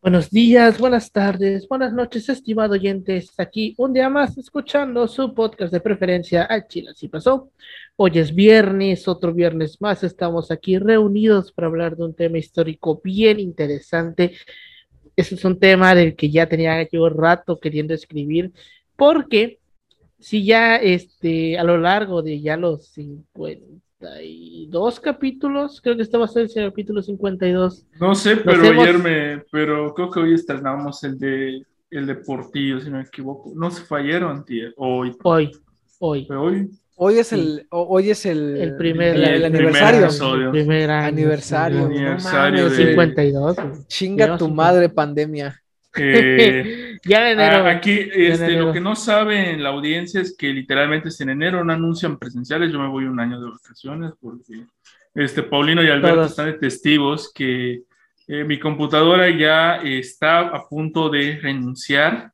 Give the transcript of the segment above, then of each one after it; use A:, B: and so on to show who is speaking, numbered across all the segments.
A: Buenos días, buenas tardes, buenas noches, estimado oyente. aquí un día más escuchando su podcast de preferencia a Chile. Así pasó. Hoy es viernes, otro viernes más. Estamos aquí reunidos para hablar de un tema histórico bien interesante. Ese es un tema del que ya tenía yo rato queriendo escribir, porque si ya este, a lo largo de ya los 50 dos capítulos, creo que este va a ser el capítulo 52.
B: No sé, pero ayer me, pero creo que hoy estrenamos el de el de Portillo, si no me equivoco. No se fallaron, tío. Hoy.
A: Hoy, hoy.
C: Hoy. Hoy es el, hoy es el,
A: el primer
C: el,
A: aniversario.
C: primer aniversario.
B: aniversario.
A: 52.
C: Chinga tu madre, pandemia.
A: ya en enero.
B: Aquí, este, lo que no saben la audiencia es que literalmente es en enero no anuncian presenciales. Yo me voy un año de vacaciones porque este, Paulino y Alberto están de testigos que eh, mi computadora ya está a punto de renunciar.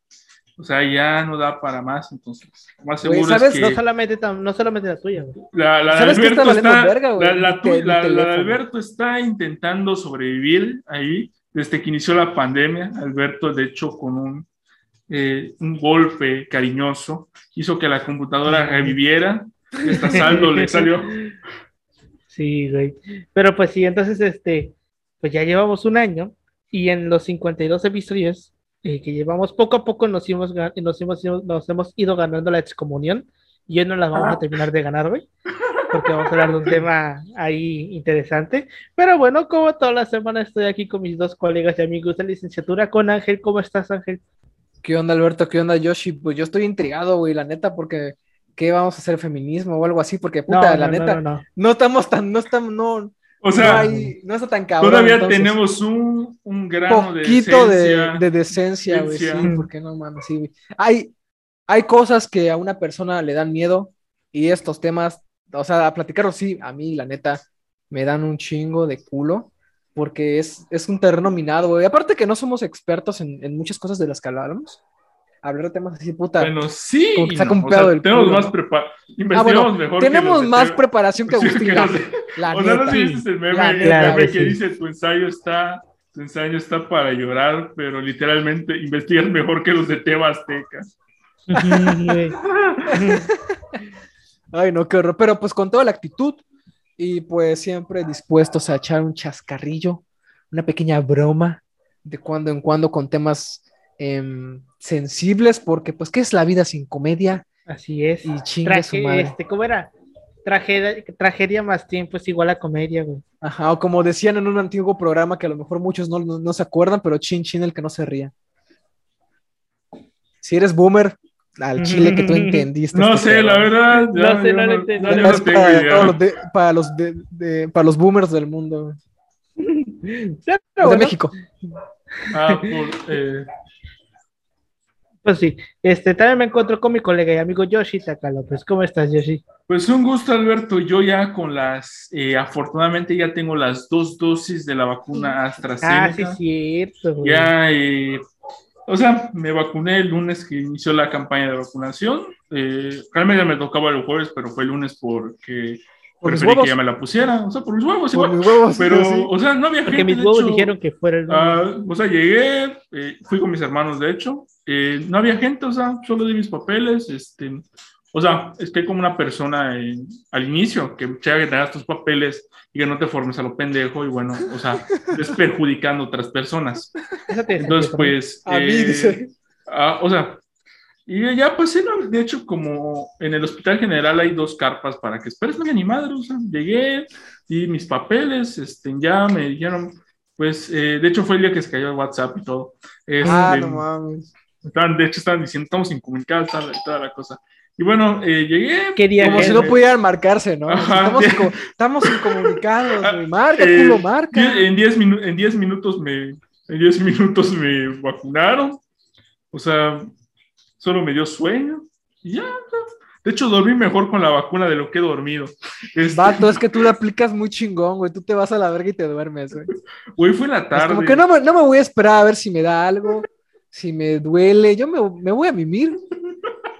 B: O sea, ya no da para más, entonces, más seguro
A: ¿sabes?
B: es que...
A: No solamente, no solamente la tuya.
B: La, la, de Alberto está, la, de Alberto está intentando sobrevivir ahí desde que inició la pandemia, Alberto, de hecho, con un, eh, un golpe cariñoso, hizo que la computadora reviviera. Está saldo le salió.
A: Sí, güey. Pero pues sí, entonces, este, pues ya llevamos un año y en los 52 episodios eh, que llevamos, poco a poco nos, hemos, nos, hemos, nos hemos ido ganando la excomunión y hoy no las vamos a terminar de ganar, güey porque vamos a hablar de un tema ahí interesante. Pero bueno, como toda la semana estoy aquí con mis dos colegas y amigos de licenciatura, con Ángel. ¿Cómo estás, Ángel?
C: ¿Qué onda, Alberto? ¿Qué onda, Yoshi? Pues yo estoy intrigado, güey, la neta, porque ¿qué vamos a hacer feminismo o algo así? Porque, puta, la neta, no, estamos tan, no estamos, no,
B: o sea,
C: no, está tan cabrón.
B: Todavía tenemos un, un grano
C: de decencia. De, de decencia, güey, sí, porque no mames, sí, Hay, hay cosas que a una persona le dan miedo y estos temas o sea, a platicarlo sí, a mí, la neta, me dan un chingo de culo, porque es, es un terreno minado, güey. Aparte que no somos expertos en, muchas cosas de las que hablamos. Hablar de temas así, puta.
B: Bueno, sí.
C: Como que el
B: tenemos más preparación.
C: Investigamos ah, mejor. Tenemos más preparación que Agustín.
B: la, o sea, no sé si dices el meme, el meme que dice tu ensayo está tu ensayo está para llorar, pero literalmente investigas mejor que los de Teba Azteca.
C: Ay, no, qué horror. Pero pues con toda la actitud y pues siempre dispuestos a echar un chascarrillo, una pequeña broma de cuando en cuando con temas em, sensibles, porque pues, ¿qué es la vida sin comedia?
A: Así es.
C: Y chingue su madre.
A: Este, ¿Cómo era? Tragedia, tragedia más tiempo es igual a comedia, güey.
C: Ajá, o como decían en un antiguo programa que a lo mejor muchos no, no se acuerdan, pero chin chin el que no se ría. Si eres boomer, al chile que tú entendiste.
B: No este sé, la verdad.
A: no sé, no, lo entiendo.
C: para, los de, para los boomers del mundo.
A: de
C: México.
B: Ah, por, eh...
A: Pues sí, este, también me encuentro con mi colega y amigo Yoshi Takalo. Pues, ¿cómo estás, Yoshi?
B: Pues un gusto, Alberto. Yo ya con las, eh, afortunadamente ya tengo las dos dosis de la vacuna AstraZeneca.
A: Ah, sí, cierto.
B: Ya, eh, o sea, me vacuné el lunes que inició la campaña de vacunación. Eh, realmente me tocaba el jueves, pero fue el lunes porque
C: ¿Por
B: preferí que ya me la pusiera. O sea, por mis huevos
C: por Mis huevos,
B: pero, o sea, no había
A: porque mis huevos dijeron que fuera el
B: ah, O sea, llegué, eh, fui con mis hermanos, de hecho. Eh, no había gente, o sea, solo di mis papeles. Este, o sea, es que como una persona al inicio que chévere que tengas tus papeles y que no te formes a lo pendejo y bueno, o sea, es perjudicando a otras personas. Entonces, pues,
C: a mí, eh, dice.
B: Ah, o sea, y ya pues, de hecho, como en el Hospital General hay dos carpas para que esperes, no había ni madre, o sea, llegué, y mis papeles, este, ya me dijeron, pues, eh, de hecho fue el día que se cayó el WhatsApp y todo.
C: ah, no mames.
B: de hecho, estaban diciendo, estamos incomunicados, toda, toda la cosa. Y bueno, eh, llegué.
C: como si no pudieran marcarse, ¿no? estamos, incomunicados, ah, marca,
B: eh,
C: culo, marca.
B: En 10 en diez minutos me en 10 minutos me vacunaron. O sea, solo me dio sueño. Y ya, De hecho, dormí mejor con la vacuna de lo que he dormido.
C: Este... Vato, es que tú la aplicas muy chingón, güey. Tú te vas a la verga y te duermes, güey.
B: Güey, fue en la tarde.
C: como que no me, no me voy a esperar a ver si me da algo, si me duele. Yo me, me voy a mimir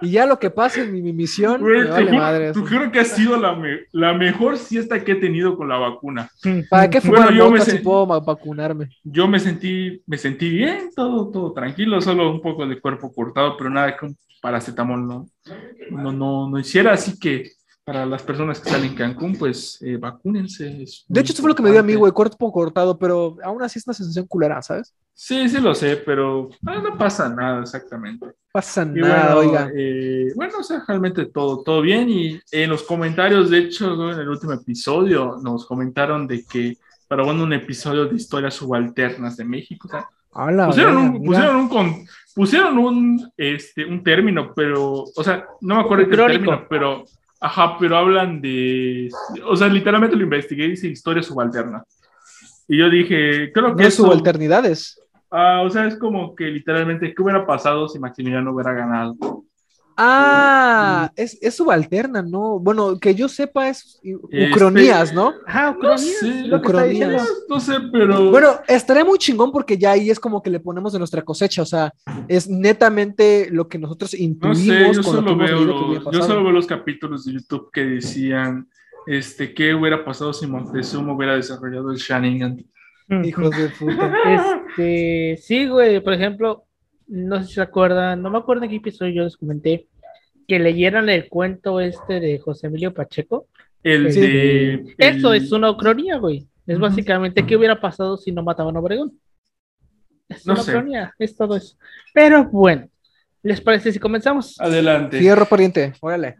C: y ya lo que pase en mi, misión, me
B: vale madre. Tú creo que ha sido la, la mejor siesta que he tenido con la vacuna.
C: ¿Para qué fue bueno, yo me si puedo vacunarme?
B: Yo me sentí, me sentí bien, todo, todo tranquilo, solo un poco de cuerpo cortado, pero nada que un paracetamol no, no, no, no hiciera, así que para las personas que salen en Cancún, pues eh, vacúnense.
C: De hecho, eso fue lo que me dio a mí, güey, cuerpo cortado, pero aún así es una sensación culera, ¿sabes?
B: Sí, sí lo sé, pero ah, no pasa nada exactamente.
C: Pasa nada, oiga.
B: Eh, bueno, o sea, realmente todo, todo bien. Y en los comentarios, de hecho, en el último episodio, nos comentaron de que para bueno, un episodio de historias subalternas de México, o sea, pusieron, un, pusieron, un, pusieron un, este, un término, pero, o sea, no me acuerdo qué término, pero Ajá, pero hablan de. O sea, literalmente lo investigué y dice historia subalterna. Y yo dije, creo que.
C: No subalternidades.
B: Ah, o sea, es como que literalmente, ¿qué hubiera pasado si Maximiliano hubiera ganado?
C: Ah, es, es, subalterna, ¿no? Bueno, que yo sepa es ucronías, ¿no?
A: Ah, ucronías.
B: No sé, no sé, pero...
C: Bueno, estaría muy chingón porque ya ahí es como que le ponemos de nuestra cosecha, o sea, es netamente lo que nosotros intuimos. No sé,
B: yo, solo veo, yo solo veo los capítulos de YouTube que decían, este, ¿qué hubiera pasado si Montezuma hubiera desarrollado el Sharingan?
C: Hijos de puta.
A: Este, sí, güey, por ejemplo, no sé si se acuerdan, no me acuerdo en qué episodio yo les comenté, que leyeran el cuento este de José Emilio Pacheco.
B: El de.
A: Eso es una ucronía, güey. Es básicamente qué hubiera pasado si no mataban a Obregón. Es una ucronía, es todo eso. Pero bueno, ¿les parece si comenzamos?
B: Adelante.
C: Fierro pariente, órale.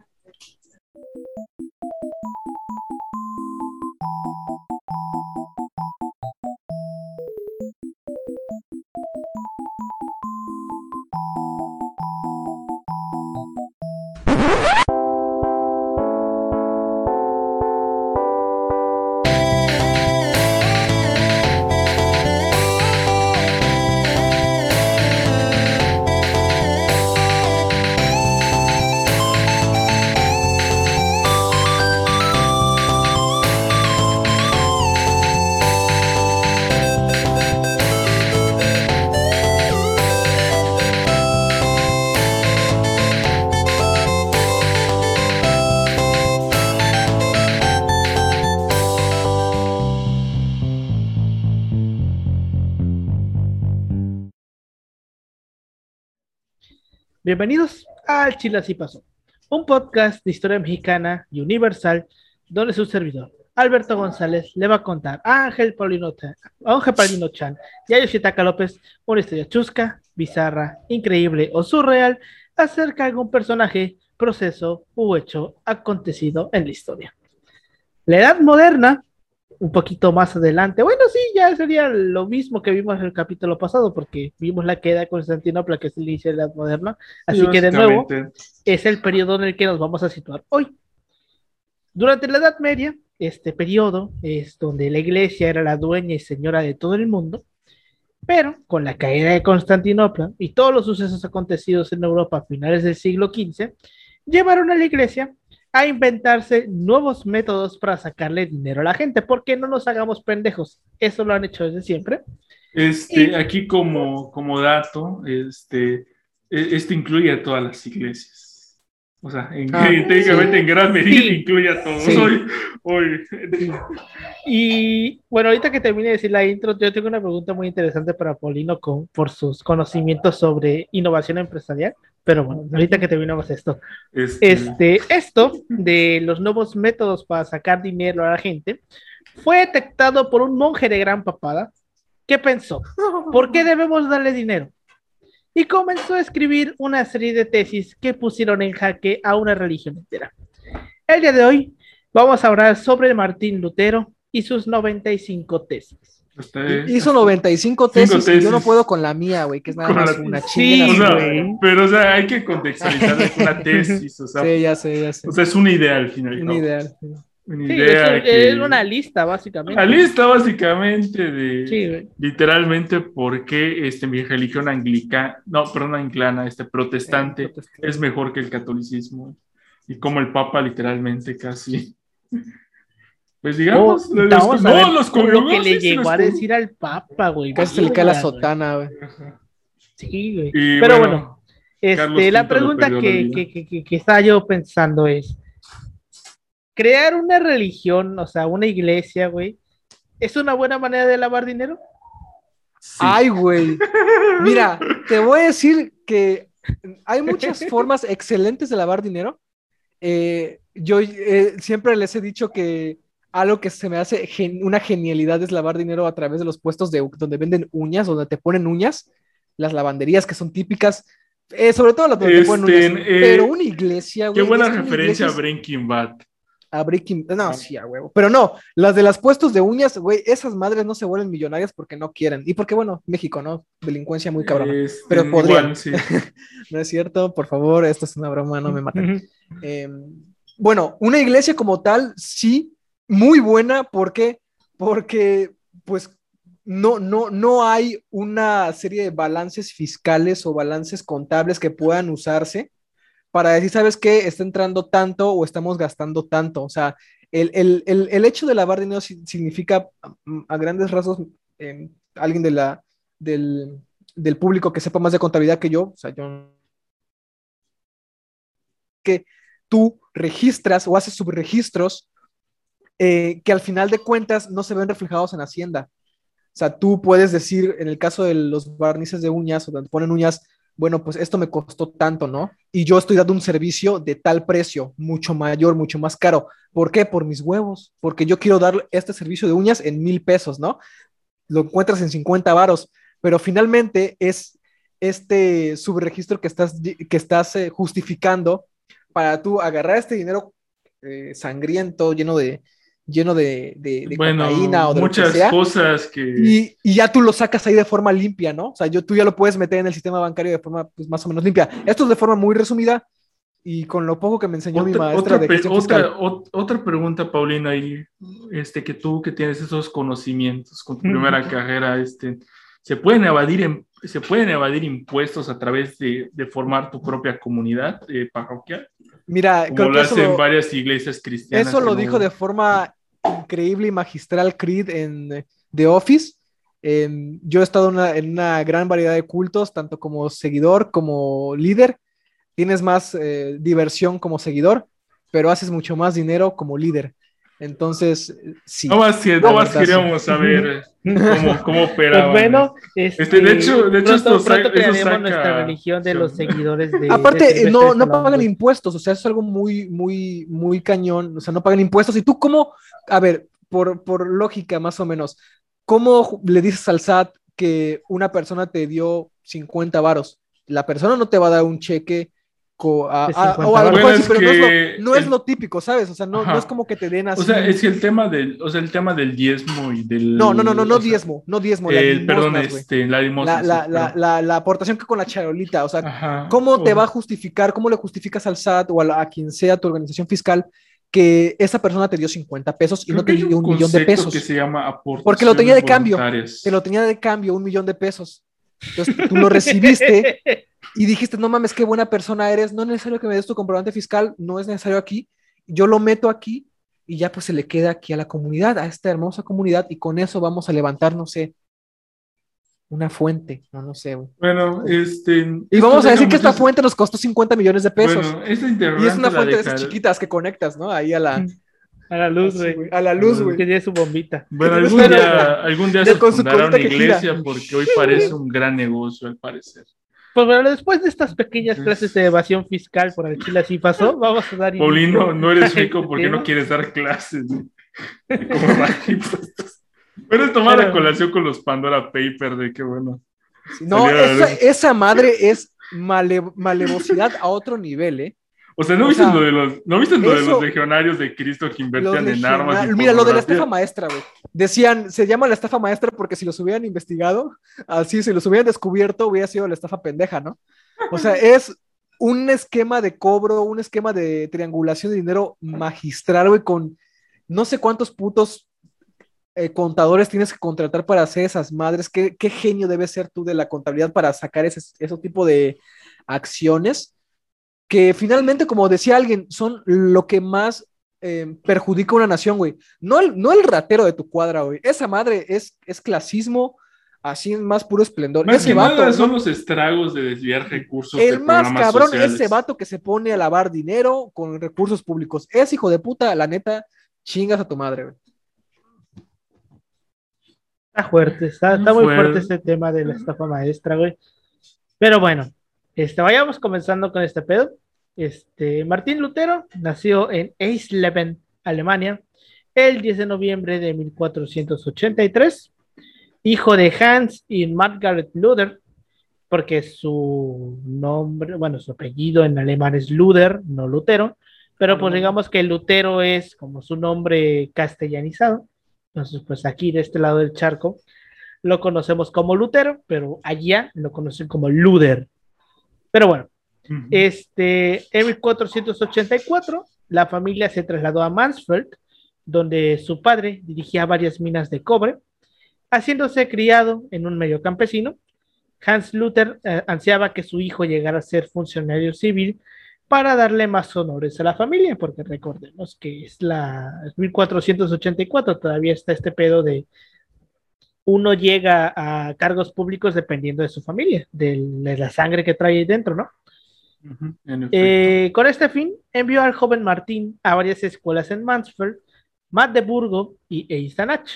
A: Bienvenidos al Chile Así Pasó, un podcast de historia mexicana y universal donde su servidor, Alberto González, le va a contar a Ángel Paulino, Chan y a Yoshitaka López una historia chusca, bizarra, increíble o surreal acerca de algún personaje, proceso u hecho acontecido en la historia. La edad moderna un poquito más adelante. Bueno, sí, ya sería lo mismo que vimos en el capítulo pasado, porque vimos la queda de Constantinopla, que es el inicio de la edad moderna. Así que de nuevo, es el periodo en el que nos vamos a situar hoy. Durante la Edad Media, este periodo es donde la iglesia era la dueña y señora de todo el mundo, pero con la caída de Constantinopla y todos los sucesos acontecidos en Europa a finales del siglo XV, llevaron a la iglesia a inventarse nuevos métodos para sacarle dinero a la gente, porque no nos hagamos pendejos. Eso lo han hecho desde siempre.
B: Este, Aquí como, como dato, este, e, esto incluye a todas las iglesias. O sea, en, ah, técnicamente en gran medida incluye a todos. Hoy,
A: Y bueno, ahorita que termine de decir la intro, yo tengo una pregunta muy interesante para Paulino con, por sus conocimientos sobre innovación empresarial. Pero bueno, ahorita que terminamos esto. Este... este... esto de los nuevos métodos para sacar dinero a la gente fue detectado por un monje de gran papada que pensó, ¿por qué debemos darle dinero? Y comenzó a escribir una serie de tesis que pusieron en jaque a una religión entera. El día de hoy vamos a hablar sobre Martín Lutero y sus 95 tesis.
C: Hizo 95 tesis, y yo no puedo con la mía, güey, que es nada más una chingada.
B: pero, o sea, hay que contextualizar una tesis, o sea.
C: Sí, ya sé, ya sé.
B: O sea, es una idea al final.
C: Una ideal.
A: Una idea es, una lista, básicamente.
B: Una lista, básicamente, de literalmente por qué este, mi religión anglicana, no, perdón, anglicana, este protestante, es mejor que el catolicismo. Y como el Papa, literalmente, casi pues digamos,
A: vamos a ver los lo que le llegó a decir al Papa, güey.
C: Casi se le cae la sotana, güey.
A: Sí, güey. Pero bueno, Este, la pregunta que, que, que, estaba yo pensando es, crear una religión, o sea, una iglesia, güey, ¿es una buena manera de lavar dinero?
C: Ay, güey. Mira, te voy a decir que hay muchas formas excelentes de lavar dinero. Eh, yo eh, siempre les he dicho que algo que se me hace una genialidad es lavar dinero a través de los puestos de donde venden uñas, donde te ponen uñas, las lavanderías que son típicas, eh, sobre todo las donde te ponen uñas. Este, pero una iglesia,
B: güey. Qué buena referencia a Breaking Bad
C: a Breaking. No, sí, a huevo. Pero no, las de las puestos de uñas, güey, esas madres no se vuelven millonarias porque no quieren. Y porque, bueno, México, ¿no? Delincuencia muy cabrón. pero podrían. no es cierto, por favor, esto es una broma, no me maten. Em, bueno, una iglesia como tal, sí, muy buena, ¿por qué? Porque, pues, no, no, no hay una serie de balances fiscales o balances contables que puedan usarse para decir, ¿sabes qué? Está entrando tanto o estamos gastando tanto. O sea, el, hecho de lavar dinero significa mm, a grandes rasgos, em, alguien de la, del, público que sepa más de contabilidad que yo, o sea, yo que tú registras o haces subregistros eh, que al final de cuentas no se ven reflejados en Hacienda. O sea, tú puedes decir, en el caso de los barnices de uñas o donde ponen uñas, bueno, pues esto me costó tanto, ¿no? Y yo estoy dando un servicio de tal precio, mucho mayor, mucho más caro. ¿Por qué? Por mis huevos, porque yo quiero dar este servicio de uñas en mil pesos, ¿no? Lo encuentras en 50 varos, pero finalmente es este subregistro que estás, eh, justificando para tú agarrar este dinero eh, sangriento, lleno de, lleno de, de,
B: cocaína o de muchas cosas que...
C: Y, y, ya tú lo sacas ahí de forma limpia, ¿no? O sea, yo, tú ya lo puedes meter en el sistema bancario de forma pues, más o menos limpia. Esto es de forma muy resumida y con lo poco que me enseñó mi maestra
B: otra, de otra, otra pregunta, Paulina, y este, que tú que tienes esos conocimientos con tu primera carrera, este, ¿se pueden evadir, ¿se pueden evadir impuestos a través de, de formar tu propia comunidad eh, parroquial?
C: Mira,
B: como lo hacen varias iglesias cristianas.
C: Eso lo dijo de forma increíble y magistral Creed en The Office. yo he estado en una, gran variedad de cultos, tanto como seguidor como líder. Tienes más eh, diversión como seguidor, pero haces mucho más dinero como líder. Entonces, sí.
B: No más, no más queríamos saber cómo, cómo operaban.
A: Pues bueno, este, de hecho, de hecho pronto, pronto crearemos nuestra religión de los seguidores de.
C: Aparte, no, no pagan impuestos, o sea, es algo muy, muy, muy cañón. O sea, no pagan impuestos. ¿Y tú cómo, a ver, por, por lógica más o menos, cómo le dices al SAT que una persona te dio 50 varos? La persona no te va a dar un cheque o a lo mejor pero no, es lo, típico, ¿sabes? O sea, no, no, es como que te den así.
B: O sea, es que el tema del, o sea, el tema del diezmo y del.
C: No, no, no, no, no diezmo, no diezmo.
B: El, perdón, este, la limosna.
C: La, la, la, la, aportación que con la charolita, o sea, ¿cómo te va a justificar, cómo le justificas al SAT o a, quien sea tu organización fiscal que esa persona te dio 50 pesos y no te dio un, millón de pesos?
B: Que se llama
C: Porque lo tenía de cambio. Te lo tenía de cambio, un millón de pesos. Entonces tú lo recibiste y dijiste, no mames, qué buena persona eres, no es necesario que me des tu comprobante fiscal, no es necesario aquí, yo lo meto aquí y ya pues se le queda aquí a la comunidad, a esta hermosa comunidad y con eso vamos a levantar, no sé, una fuente, no, no sé.
B: Bueno, este...
C: Y vamos a decir que esta fuente nos costó 50 millones de pesos. Bueno, y es una fuente de esas chiquitas que conectas, ¿no? Ahí a la...
A: A la luz, güey.
C: A la luz, güey.
A: Que tiene su bombita.
B: Bueno, algún día, algún día se fundará una iglesia porque hoy parece un gran negocio, al parecer.
A: Pues bueno, después de estas pequeñas clases de evasión fiscal por el Chile así pasó, vamos a dar...
B: Paulino, no eres rico porque no quieres dar clases. Puedes tomar la colación con los Pandora Paper de qué bueno.
C: No, esa, esa, madre es malevosidad a otro nivel, ¿eh?
B: O sea, ¿no viste lo de los, ¿no viste lo de los legionarios de Cristo que invertían en armas?
C: Mira, lo de la estafa maestra, güey. Decían, se llama la estafa maestra porque si los hubieran investigado, así, si los hubieran descubierto, hubiera sido la estafa pendeja, ¿no? O sea, es un esquema de cobro, un esquema de triangulación de dinero magistral, güey, con no sé cuántos putos eh, contadores tienes que contratar para hacer esas madres. ¿Qué, ¿Qué, genio debe ser tú de la contabilidad para sacar ese, ese tipo de acciones? Que finalmente, como decía alguien, son lo que más eh, perjudica a una nación, güey. No el, no el ratero de tu cuadra, güey. Esa madre es, es clasismo así más puro esplendor.
B: Más ese que vato, nada son los estragos de desviar recursos.
C: El más cabrón, ese vato que se pone a lavar dinero con recursos públicos. Es hijo de puta, la neta, chingas a tu madre, güey.
A: Está fuerte, está, muy fuerte. este tema de la estafa maestra, güey. Pero bueno, este, vayamos comenzando con este pedo. Este, Martín Lutero nació en Eisleben, Alemania, el 10 de noviembre de 1483 hijo de Hans y Margaret Luther, porque su nombre, bueno, su apellido en alemán es Luther, no Lutero, pero pues digamos que Lutero es como su nombre castellanizado. Entonces, pues aquí de este lado del charco lo conocemos como Lutero, pero allá lo conocen como Luther. Pero bueno, este, en 1484 la familia se trasladó a Mansfeld, donde su padre dirigía varias minas de cobre Haciéndose criado en un medio campesino, Hans Luther eh, ansiaba que su hijo llegara a ser funcionario civil para darle más honores a la familia, porque recordemos que es la 1484, todavía está este pedo de uno llega a cargos públicos dependiendo de su familia, de, la sangre que trae ahí dentro, ¿no? Eh, con este fin, envió al joven Martín a varias escuelas en Mansfeld, Magdeburgo y Eisenach.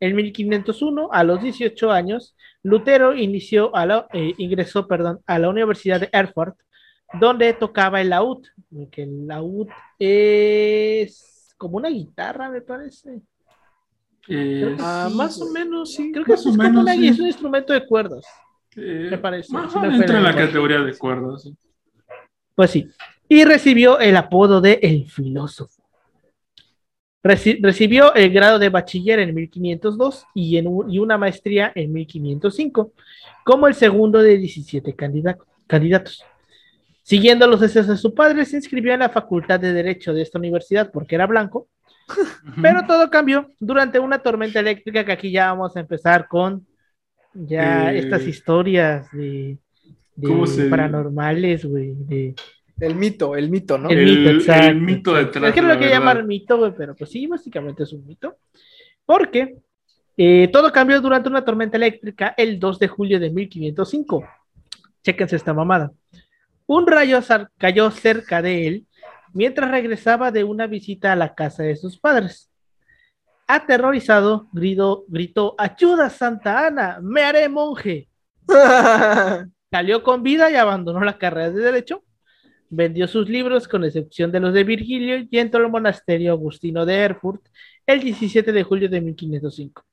A: En 1501, a los 18 años, Lutero inició a la, eh, ingresó perdón, a la Universidad de Erfurt, donde tocaba el laúd, que el laúd es como una guitarra, me parece.
B: Ah, más o menos, sí.
A: Creo que es, una, es un instrumento de cuerdas, me parece.
B: entra en la categoría de cuerdas.
A: Pues sí. Y recibió el apodo de El Filósofo recibió el grado de bachiller en 1502 y, en y una maestría en 1505, como el segundo de 17 candidatos. Siguiendo los deseos de su padre, se inscribió en la Facultad de Derecho de esta universidad porque era blanco, pero todo cambió durante una tormenta eléctrica que aquí ya vamos a empezar con ya eh, estas historias de, paranormales, güey, de
C: el mito, el mito, ¿no?
B: El, mito, exacto. El mito detrás.
A: Es que no lo que llamar mito, güey, pero pues sí, básicamente es un mito. Porque eh, todo cambió durante una tormenta eléctrica el 2 de julio de 1505. Chéquense esta mamada. Un rayo cayó cerca de él mientras regresaba de una visita a la casa de sus padres. Aterrorizado, gritó, gritó ¡Ayuda, Santa Ana! ¡Me haré monje! Salió con vida y abandonó la carrera de Derecho Vendió sus libros, con excepción de los de Virgilio, y entró al monasterio agustino de Erfurt el 17 de julio de 1505.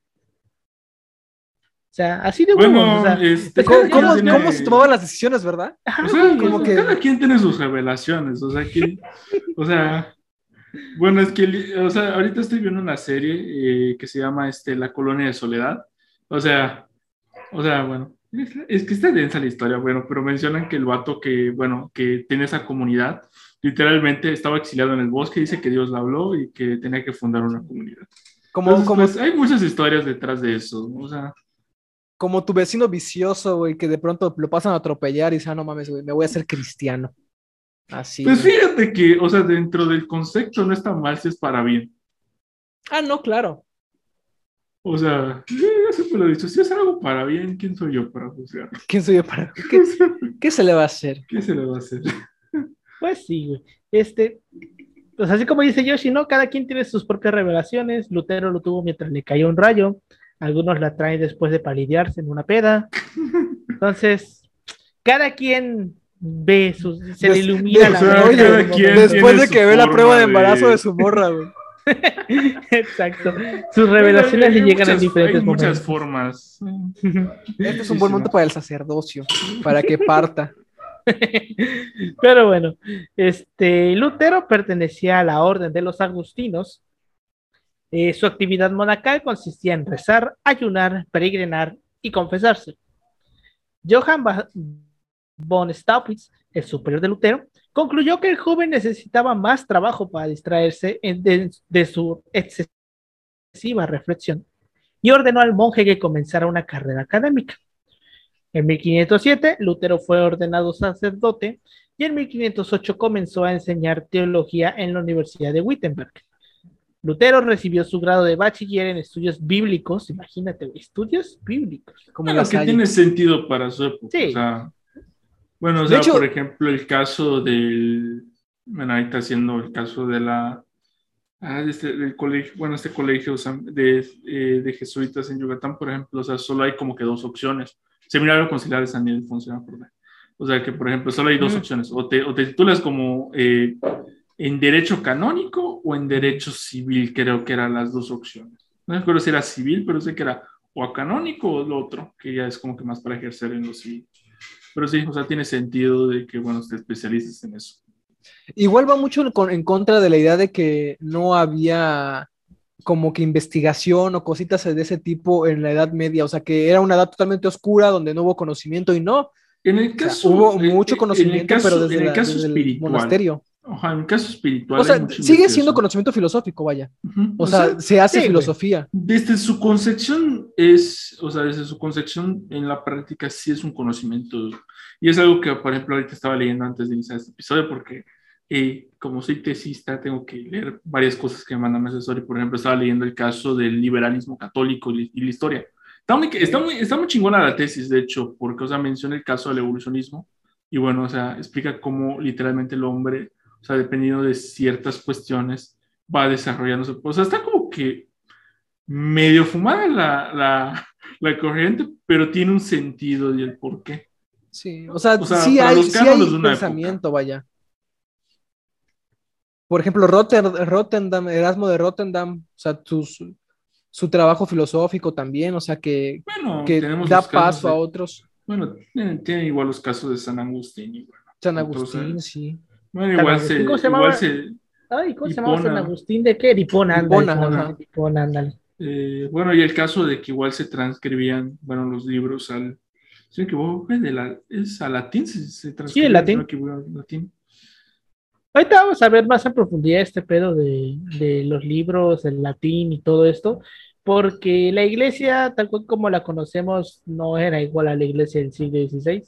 A: O sea, así de
B: bueno. Este,
C: ¿Cómo, se tomaban las decisiones, verdad?
B: O sea, como que... Cada quien tiene sus revelaciones, o sea, que, o sea, bueno, es que, o sea, ahorita estoy viendo una serie eh, que se llama este, La Colonia de Soledad, o sea, o sea, bueno, es que está densa la historia, bueno, pero mencionan que el vato que, bueno, que tiene esa comunidad, literalmente estaba exiliado en el bosque, dice que Dios le habló y que tenía que fundar una comunidad. Como, como pues, hay muchas historias detrás de eso, o sea.
C: Como tu vecino vicioso, güey, que de pronto lo pasan a atropellar y dice, ah, no mames, güey, me voy a hacer cristiano. Así.
B: Pues fíjate que, o sea, dentro del concepto no está mal si es para bien.
C: Ah, no, claro.
B: O sea, ya siempre lo he dicho, si es algo para bien, ¿quién soy yo para juzgar?
C: ¿Quién soy yo para ¿Qué, ¿Qué se le va a hacer?
B: ¿Qué se le va a hacer?
A: Pues sí, güey. Este, pues así como dice Yoshi, ¿no? Cada quien tiene sus propias revelaciones. Lutero lo tuvo mientras le cayó un rayo. Algunos la traen después de palidearse en una peda. Entonces, cada quien ve, sus, se le ilumina la
C: Después de que ve la prueba de embarazo de su morra, güey.
A: Exacto. Sus revelaciones le llegan en diferentes hay
B: muchas formas.
C: Este es un buen momento para el sacerdocio, para que parta.
A: Pero bueno, este Lutero pertenecía a la orden de los agustinos. Eh, su actividad monacal consistía en rezar, ayunar, peregrinar y confesarse. Johann von Staupitz, el superior de Lutero, concluyó que el joven necesitaba más trabajo para distraerse de, su excesiva reflexión y ordenó al monje que comenzara una carrera académica. En 1507, Lutero fue ordenado sacerdote y en 1508 comenzó a enseñar teología en la Universidad de Wittenberg. Lutero recibió su grado de bachiller en estudios bíblicos, imagínate, estudios bíblicos.
B: Como bueno, que tiene sentido para su época. Sí. O sea, bueno, o sea, por ejemplo, el caso del, bueno, ahí está haciendo el caso de la, ah, este, del colegio, bueno, este colegio de, eh, de, jesuitas en Yucatán, por ejemplo, o sea, solo hay como que dos opciones. Seminario Conciliar de San Miguel funciona por O sea, que, por ejemplo, solo hay dos opciones. O te, o te titulas como eh, en derecho canónico o en derecho civil, creo que eran las dos opciones. No me acuerdo si era civil, pero sé que era o a canónico o lo otro, que ya es como que más para ejercer en lo civil. Pero sí, o sea, tiene sentido de que, bueno, te especialices en eso.
C: Igual va mucho en contra de la idea de que no había como que investigación o cositas de ese tipo en la Edad Media, o sea, que era una edad totalmente oscura donde no hubo conocimiento y no.
B: En el caso,
C: hubo mucho conocimiento, pero desde, el, caso el monasterio.
B: Ojalá, en caso espiritual.
C: O sea, sigue siendo conocimiento filosófico, vaya. O, sea, se hace filosofía.
B: Desde su concepción es, o sea, desde su concepción en la práctica sí es un conocimiento. Y es algo que, por ejemplo, ahorita estaba leyendo antes de iniciar este episodio porque eh, como soy tesista tengo que leer varias cosas que me mandan mi asesor y, por ejemplo, estaba leyendo el caso del liberalismo católico y, la historia. Está muy, está, muy, está muy chingona la tesis, de hecho, porque, o sea, menciona el caso del evolucionismo y, bueno, o sea, explica cómo literalmente el hombre o sea, dependiendo de ciertas cuestiones, va desarrollándose. O sea, está como que medio fumada la, la, la corriente, pero tiene un sentido y el por qué.
C: Sí, o sea, sí hay, sí hay pensamiento, vaya. Por ejemplo, Rotterdam, Erasmo de Rotterdam, o sea, su, su, trabajo filosófico también, o sea, que, que da paso a otros.
B: Bueno, tiene, igual los casos de San Agustín.
C: San Agustín, sí.
B: Bueno, igual se, ¿Cómo se llamaba? se,
A: Ay, ¿cómo se llamaba San Agustín? ¿De qué? Dipona, ándale.
B: Eh, bueno, y el caso de que igual se transcribían, bueno, los libros al, si me equivoco, la, es a latín, se, se
A: Sí, el latín. latín. Ahorita vamos a ver más en profundidad este pedo de, de los libros, el latín y todo esto, porque la iglesia, tal cual como la conocemos, no era igual a la iglesia del siglo XVI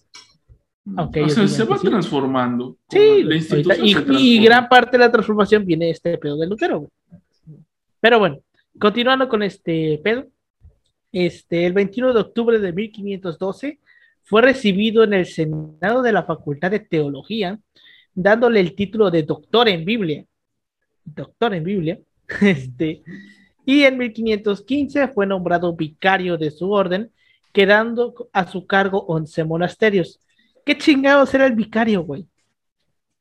B: o sea, se va transformando.
A: Sí, y, gran parte de la transformación viene de este pedo de Lutero. Pero bueno, continuando con este pedo, este, el 21 de octubre de 1512 fue recibido en el Senado de la Facultad de Teología, dándole el título de doctor en Biblia. Doctor en Biblia. Este, y en 1515 fue nombrado vicario de su orden, quedando a su cargo 11 monasterios ¿Qué chingados era el vicario, güey?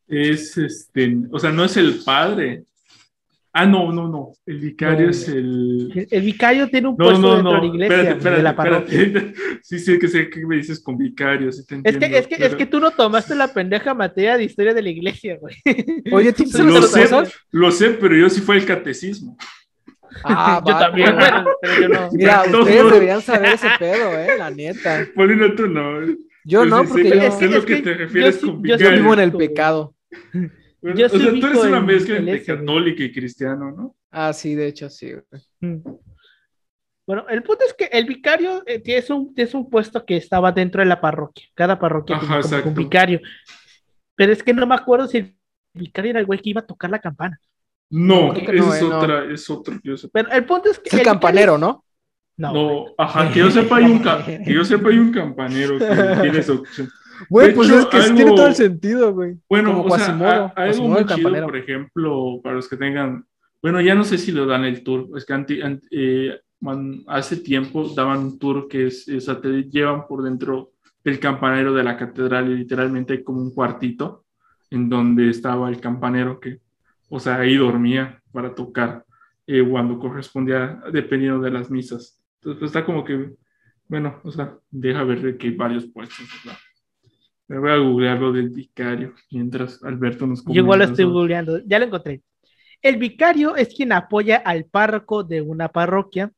B: Es este, o sea, no es el padre. Ah, no, no, no. El vicario es el...
A: el. vicario tiene un puesto dentro de la iglesia.
B: Espérate, espérate, de la parroquia. Sí, sí, que sé que me dices con vicario. Sí te
A: es, que, es, que, es que tú no tomaste la pendeja materia de historia de la iglesia, güey.
C: Oye, ¿tú
B: lo sé, lo sé, pero yo sí fue el catecismo.
C: Ah, yo también, pero yo no. Mira, ustedes deberían saber ese pedo, eh, la neta.
B: Polino, tú no.
C: Yo no, porque yo,
B: es, lo que, te refieres con
C: Yo vivo en el pecado.
B: yo o sea, tú eres una mezcla entre católica y cristiano, ¿no?
C: Ah, sí, de hecho, sí. Mm.
A: Bueno, el punto es que el vicario eh, tiene un, un puesto que estaba dentro de la parroquia. Cada parroquia tiene un vicario. Pero es que no me acuerdo si el vicario era el güey que iba a tocar la campana.
B: No, es, eh, otra, es otro.
A: Pero el punto es que.
C: Es el, campanero, ¿no?
B: No, ajá, que yo sepa hay un, que yo sepa hay un campanero que tiene esa opción.
C: Güey, pues es que tiene todo el sentido, güey.
B: Bueno, o sea, hay algo muy chido, por ejemplo, para los que tengan, bueno, ya no sé si lo dan el tour, es que eh, hace tiempo daban un tour que es, o sea, te llevan por dentro del campanero de la catedral y literalmente hay como un cuartito en donde estaba el campanero que, o sea, ahí dormía para tocar eh, cuando correspondía, dependiendo de las misas. Entonces, pues, está como que, bueno, o sea, deja ver que hay varios puestos. Me voy a googlear lo del vicario mientras Alberto nos
A: comenta. Yo igual lo estoy googleando, ya lo encontré. El vicario es quien apoya al párroco de una parroquia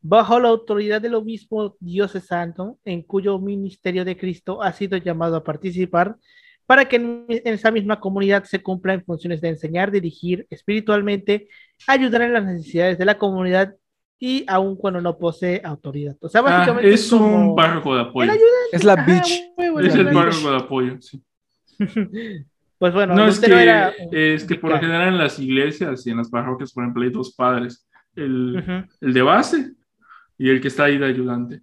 A: bajo la autoridad del obispo diocesano en cuyo ministerio de Cristo ha sido llamado a participar para que en, esa misma comunidad se cumplan funciones de enseñar, dirigir espiritualmente, ayudar en las necesidades de la comunidad y aun cuando no posee autoridad. O sea,
B: ah, básicamente es, un párroco de apoyo.
C: Es la bitch.
B: es el párroco de apoyo, sí.
A: Pues bueno,
B: no, es que, es que por lo general en las iglesias y en las parroquias, por ejemplo, hay dos padres, el, el de base y el que está ahí de ayudante.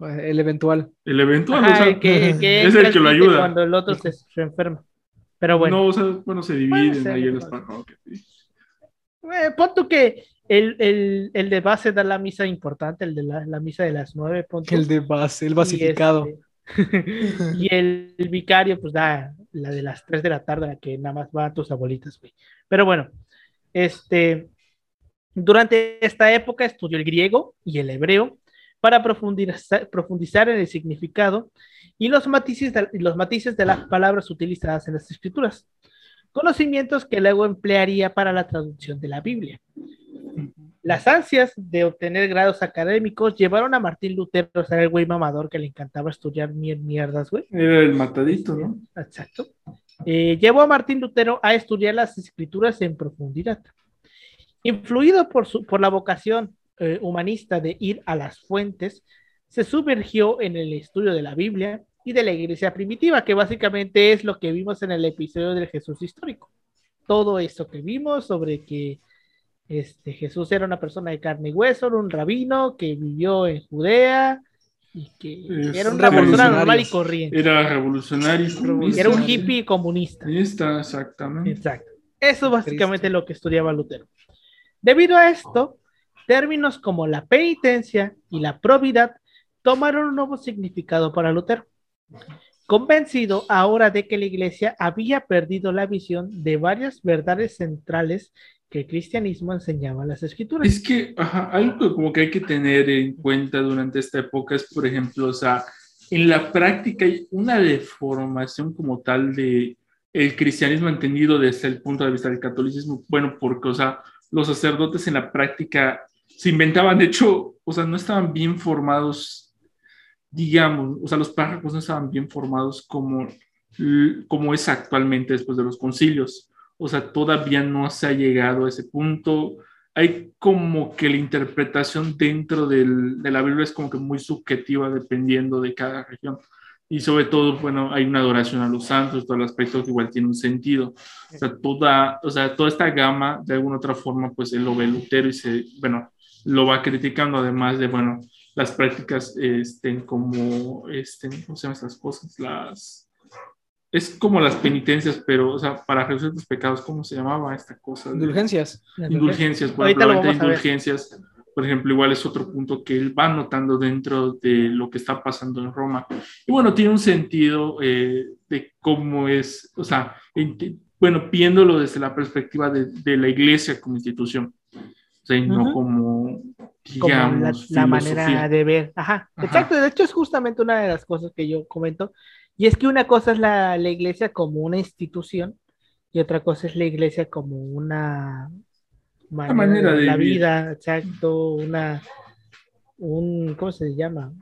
C: El eventual.
B: El eventual, o sea, que, es el que lo ayuda.
A: Cuando el otro se, enferma. Pero bueno.
B: No, o sea, bueno, se dividen ahí en las parroquias.
A: Eh, pon tú que el, el, el, de base da la misa importante, el de la, la misa de las nueve.
C: El de base, el basificado.
A: Este, y, el, vicario, pues da la de las tres de la tarde, la que nada más va a tus abuelitas, güey. Pero bueno, este, durante esta época estudió el griego y el hebreo para profundizar, profundizar en el significado y los matices, de, los matices de las palabras utilizadas en las escrituras, conocimientos que luego emplearía para la traducción de la Biblia. Las ansias de obtener grados académicos llevaron a Martín Lutero a ser el güey mamador que le encantaba estudiar mierdas, güey.
B: Era el matadito, ¿no?
A: Exacto. Eh, llevó a Martín Lutero a estudiar las escrituras en profundidad. Influido por, su, por la vocación eh, humanista de ir a las fuentes, se sumergió en el estudio de la Biblia y de la iglesia primitiva, que básicamente es lo que vimos en el episodio del Jesús histórico. Todo eso que vimos sobre que este, Jesús era una persona de carne y hueso, era un rabino que vivió en Judea y que era una persona normal y corriente.
B: Era revolucionario.
A: Era un hippie comunista.
B: Está, exactamente.
A: Exacto. Eso básicamente es lo que estudiaba Lutero. Debido a esto, términos como la penitencia y la probidad tomaron un nuevo significado para Lutero. Convencido ahora de que la iglesia había perdido la visión de varias verdades centrales que el cristianismo enseñaba en las escrituras.
B: Es que algo como que hay que tener en cuenta durante esta época es, por ejemplo, o sea, en la práctica hay una deformación como tal de el cristianismo entendido desde el punto de vista del catolicismo. Bueno, porque, o sea, los sacerdotes en la práctica se inventaban, de hecho, o sea, no estaban bien formados, digamos, o sea, los párrafos no estaban bien formados como, como es actualmente después de los concilios. O sea, todavía no se ha llegado a ese punto. Hay como que la interpretación dentro del, de la Biblia es como que muy subjetiva dependiendo de cada región y sobre todo, bueno, hay una adoración a los santos, todo el aspecto que igual tiene un sentido. O sea, toda, o sea, toda esta gama, de alguna otra forma, pues él lo ve Lutero y se, bueno, lo va criticando, además de, bueno, las prácticas estén como, este, ¿cómo se llaman estas cosas? Las, es como las penitencias, pero, o sea, para reducir los pecados, ¿cómo se llamaba esta cosa?
C: Indulgencias.
B: Indulgencias, por ejemplo, indulgencias por ejemplo, igual es otro punto que él va notando dentro de lo que está pasando en Roma. Y bueno, tiene un sentido eh, de cómo es, o sea, bueno, viéndolo desde la perspectiva de, de, la iglesia como institución, o sea, y no como, digamos,
A: la, manera de ver. Ajá, exacto. De hecho, es justamente una de las cosas que yo comento. Y es que una cosa es la, la iglesia como una institución y otra cosa es la iglesia como una manera, de la vida, exacto, una, un, ¿cómo se llama?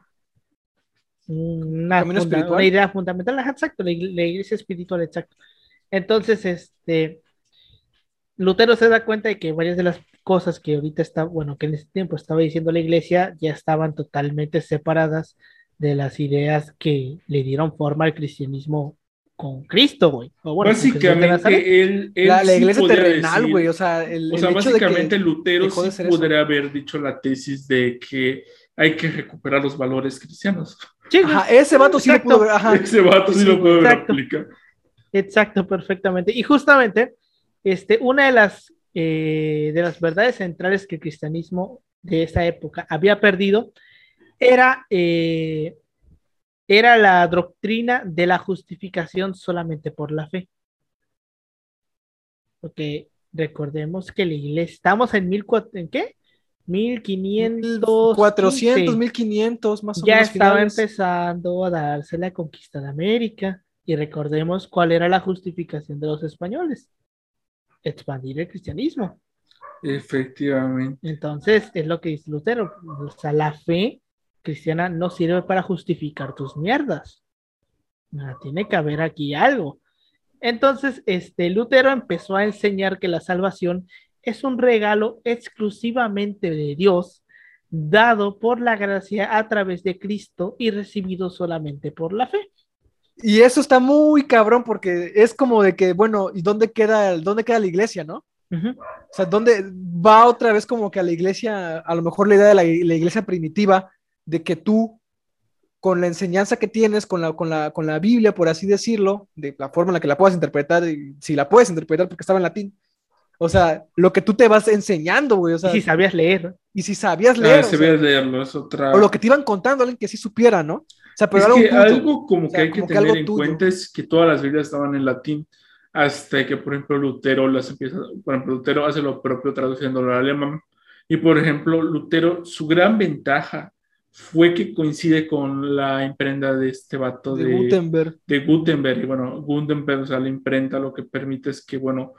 A: Una, una idea fundamental, exacto, la, iglesia espiritual, exacto. Entonces, este, Lutero se da cuenta de que varias de las cosas que ahorita está, bueno, que en ese tiempo estaba diciendo la iglesia, ya estaban totalmente separadas de las ideas que le dieron forma al cristianismo con Cristo, güey.
B: básicamente, él,
C: la, iglesia terrenal, güey. O sea,
B: el, o sea básicamente Lutero sí podría haber dicho la tesis de que hay que recuperar los valores cristianos.
C: ajá, ese vato sí lo pudo ver. Ajá.
B: Ese vato sí, lo pudo aplicar.
A: Exacto, perfectamente. Y justamente, este, una de las, eh, de las verdades centrales que el cristianismo de esa época había perdido era eh, era la doctrina de la justificación solamente por la fe. Porque recordemos que la iglesia, estamos en mil ¿en qué? 1500.
C: 400, 1500, más o
A: ya menos. Ya estaba empezando a darse la conquista de América. Y recordemos cuál era la justificación de los españoles: expandir el cristianismo.
B: Efectivamente.
A: Entonces, es lo que dice Lutero. O sea, la fe cristiana no sirve para justificar tus mierdas. tiene que haber aquí algo. Entonces, este Lutero empezó a enseñar que la salvación es un regalo exclusivamente de Dios, dado por la gracia a través de Cristo y recibido solamente por la fe.
C: Y eso está muy cabrón porque es como de que, bueno, ¿y dónde queda, dónde queda la iglesia, no? O sea, ¿dónde va otra vez como que a la iglesia, a lo mejor la idea de la, iglesia primitiva, de que tú, con la enseñanza que tienes, con la, con, la, con la Biblia, por así decirlo, de la forma en la que la puedas interpretar, y si la puedes interpretar porque estaba en latín, o sea, lo que tú te vas enseñando, güey. O sea,
A: y si sabías leer.
C: Y si sabías ah, leer.
B: Ah, sabías leerlo, es otra.
C: O lo que te iban contando, alguien que sí supiera, ¿no?
B: O sea, pero es que algo como que hay que tener en cuenta es que todas las Biblias estaban en latín hasta que, por ejemplo, Lutero las empieza, por ejemplo, Lutero hace lo propio traduciéndolo al alemán. Y, por ejemplo, Lutero, su gran ventaja fue que coincide con la imprenta de este vato de,
C: Gutenberg.
B: De Gutenberg. Y bueno, Gutenberg, o sea, la imprenta lo que permite es que, bueno,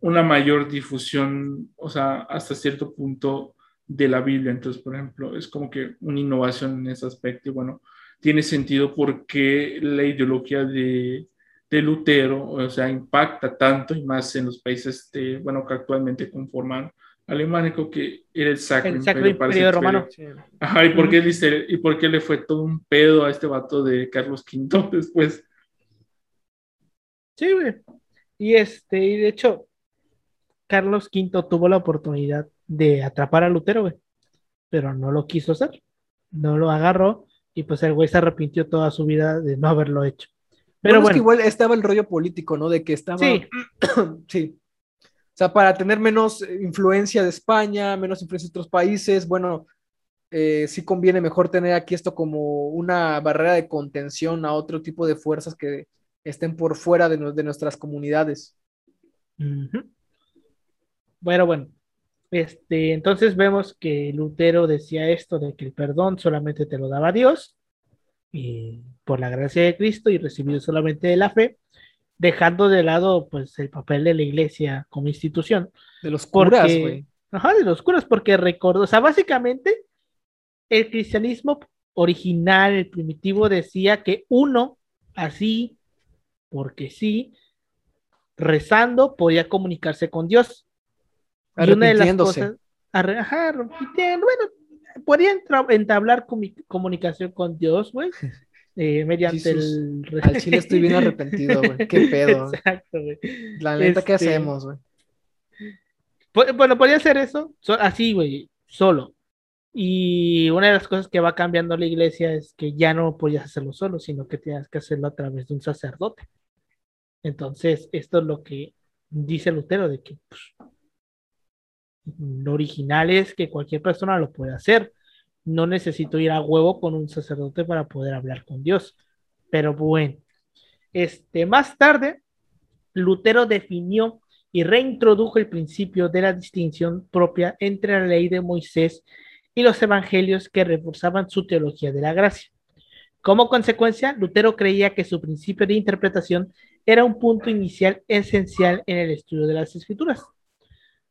B: una mayor difusión, o sea, hasta cierto punto de la Biblia. Entonces, por ejemplo, es como que una innovación en ese aspecto. Y bueno, tiene sentido porque la ideología de, de Lutero, o sea, impacta tanto y más en los países, de, bueno, que actualmente conforman alemánico, que era el Sacro,
A: Imperio, Romano.
B: Ajá, ¿y por, qué dice, ¿y por qué le fue todo un pedo a este vato de Carlos V después?
A: Sí, güey. Y este, y de hecho, Carlos V tuvo la oportunidad de atrapar a Lutero, güey, pero no lo quiso hacer. No lo agarró y pues el güey se arrepintió toda su vida de no haberlo hecho.
C: Pero bueno, Es que igual estaba el rollo político, ¿no? De que estaba.
A: Sí.
C: sí. O sea, para tener menos influencia de España, menos influencia de otros países, bueno, eh, sí conviene mejor tener aquí esto como una barrera de contención a otro tipo de fuerzas que estén por fuera de, nuestras comunidades.
A: Bueno, bueno. Este, entonces vemos que Lutero decía esto de que el perdón solamente te lo daba Dios y por la gracia de Cristo y recibido solamente de la fe, dejando de lado pues el papel de la iglesia como institución.
C: De los curas, güey.
A: Ajá, de los curas, porque recordó, o sea, básicamente el cristianismo original, el primitivo, decía que uno, así, porque sí, rezando, podía comunicarse con Dios.
C: Y una de las cosas,
A: ajá, bueno, podía entablar comunicación con Dios, güey. Eh, mediante el.
C: Al chile estoy bien arrepentido, güey. Qué pedo. Exacto, güey. La neta, ¿qué este, hacemos, güey?
A: Bueno, podría hacer eso, así, güey, solo. Y una de las cosas que va cambiando la iglesia es que ya no podías hacerlo solo, sino que tenías que hacerlo a través de un sacerdote. Entonces, esto es lo que dice Lutero, de que pues, lo original es que cualquier persona lo puede hacer no necesito ir a huevo con un sacerdote para poder hablar con Dios. Pero bueno, este, más tarde, Lutero definió y reintrodujo el principio de la distinción propia entre la ley de Moisés y los evangelios que reforzaban su teología de la gracia. Como consecuencia, Lutero creía que su principio de interpretación era un punto inicial esencial en el estudio de las escrituras.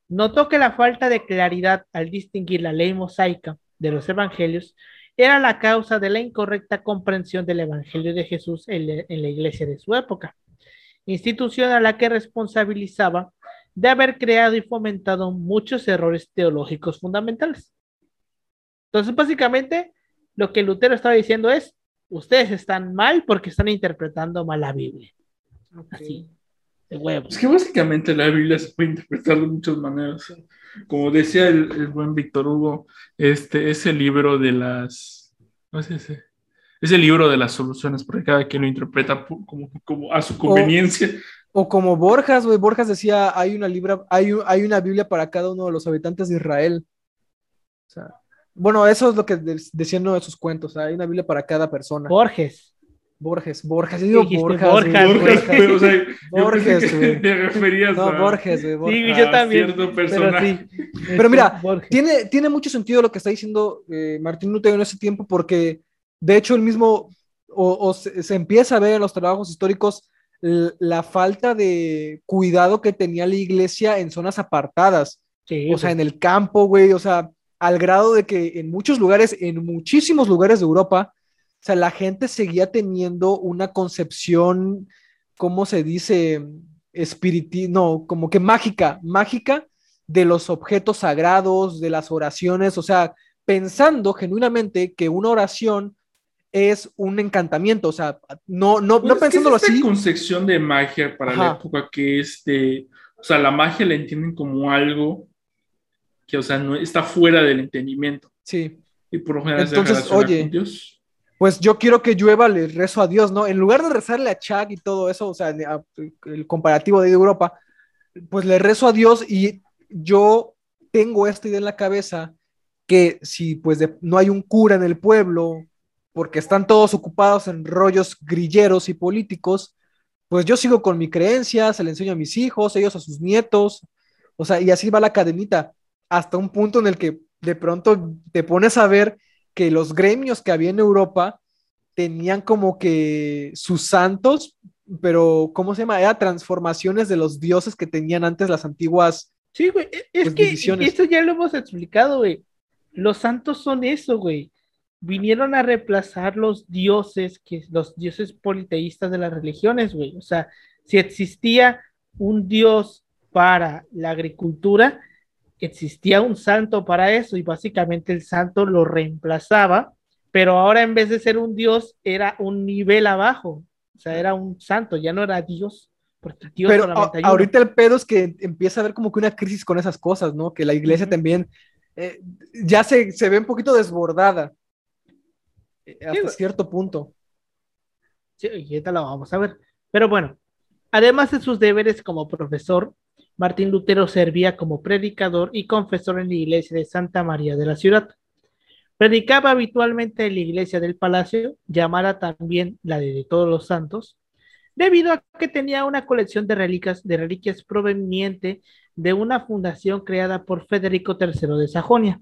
A: Notó que la falta de claridad al distinguir la ley mosaica de los evangelios era la causa de la incorrecta comprensión del evangelio de Jesús en, la iglesia de su época, institución a la que responsabilizaba de haber creado y fomentado muchos errores teológicos fundamentales. Entonces, básicamente, lo que Lutero estaba diciendo es, ustedes están mal porque están interpretando mal la Biblia. Así, de huevos.
B: Es que básicamente la Biblia se puede interpretar de muchas maneras como decía el, buen Víctor Hugo, este es el libro de las, no sé, ese, es el libro de las soluciones, porque cada quien lo interpreta como, como a su conveniencia.
C: O, como Borjas, güey, Borjas decía, hay una, libra, hay, hay una Biblia para cada uno de los habitantes de Israel. O sea, bueno, eso es lo que decían uno de sus cuentos, hay una Biblia para cada persona.
A: Borges.
C: Borges, Borges, digo Borges. Borges,
B: Borges, pero, o sea,
C: Borges,
B: güey. Te referías
C: no, Borges, güey.
A: Borges. Sí, yo también. Cierto
B: personaje.
C: Pero, sí, pero mira, tiene, tiene mucho sentido lo que está diciendo eh, Martín Lutero en ese tiempo, porque de hecho el mismo, o, o se, se, empieza a ver en los trabajos históricos la falta de cuidado que tenía la iglesia en zonas apartadas.
A: Sí,
C: o sea, en el campo, güey, o sea, al grado de que en muchos lugares, en muchísimos lugares de Europa, o sea, la gente seguía teniendo una concepción, ¿cómo se dice? Espiriti no, como que mágica, mágica de los objetos sagrados, de las oraciones, o sea, pensando genuinamente que una oración es un encantamiento, o sea, no, no,
B: pues
C: no pensándolo
B: es
C: así.
B: concepción de magia para la época que es de, o sea, la magia la entienden como algo que, o sea, no está fuera del entendimiento.
C: Sí.
B: Y por lo general
C: Entonces, oye,
B: Dios.
C: Pues yo quiero que llueva, le rezo a Dios, ¿no? En lugar de rezarle a Chuck y todo eso, o sea, el comparativo de Europa, pues le rezo a Dios y yo tengo esta idea en la cabeza que si pues no hay un cura en el pueblo, porque están todos ocupados en rollos grilleros y políticos, pues yo sigo con mi creencia, se le enseño a mis hijos, ellos a sus nietos, o sea, y así va la cadenita, hasta un punto en el que de pronto te pones a ver que los gremios que había en Europa tenían como que sus santos, pero ¿cómo se llama? Era transformaciones de los dioses que tenían antes las antiguas.
A: Sí, güey, e, es pues, que esto ya lo hemos explicado, güey. Los santos son eso, güey. Vinieron a reemplazar los dioses, que los dioses politeístas de las religiones, güey. O sea, si existía un dios para la agricultura, existía un santo para eso y básicamente el santo lo reemplazaba, pero ahora en vez de ser un dios era un nivel abajo, o sea, era un santo, ya no era dios. Porque Dios
C: pero ahorita el pedo es que empieza a haber como que una crisis con esas cosas, ¿no? Que la iglesia también eh, ya se, se, ve un poquito desbordada eh, hasta cierto punto.
A: Sí, y ahorita lo vamos a ver. Pero bueno, además de sus deberes como profesor, Martín Lutero servía como predicador y confesor en la iglesia de Santa María de la Ciudad. Predicaba habitualmente en la iglesia del palacio, llamada también la de todos los santos, debido a que tenía una colección de reliquias, de reliquias proveniente de una fundación creada por Federico III de Sajonia.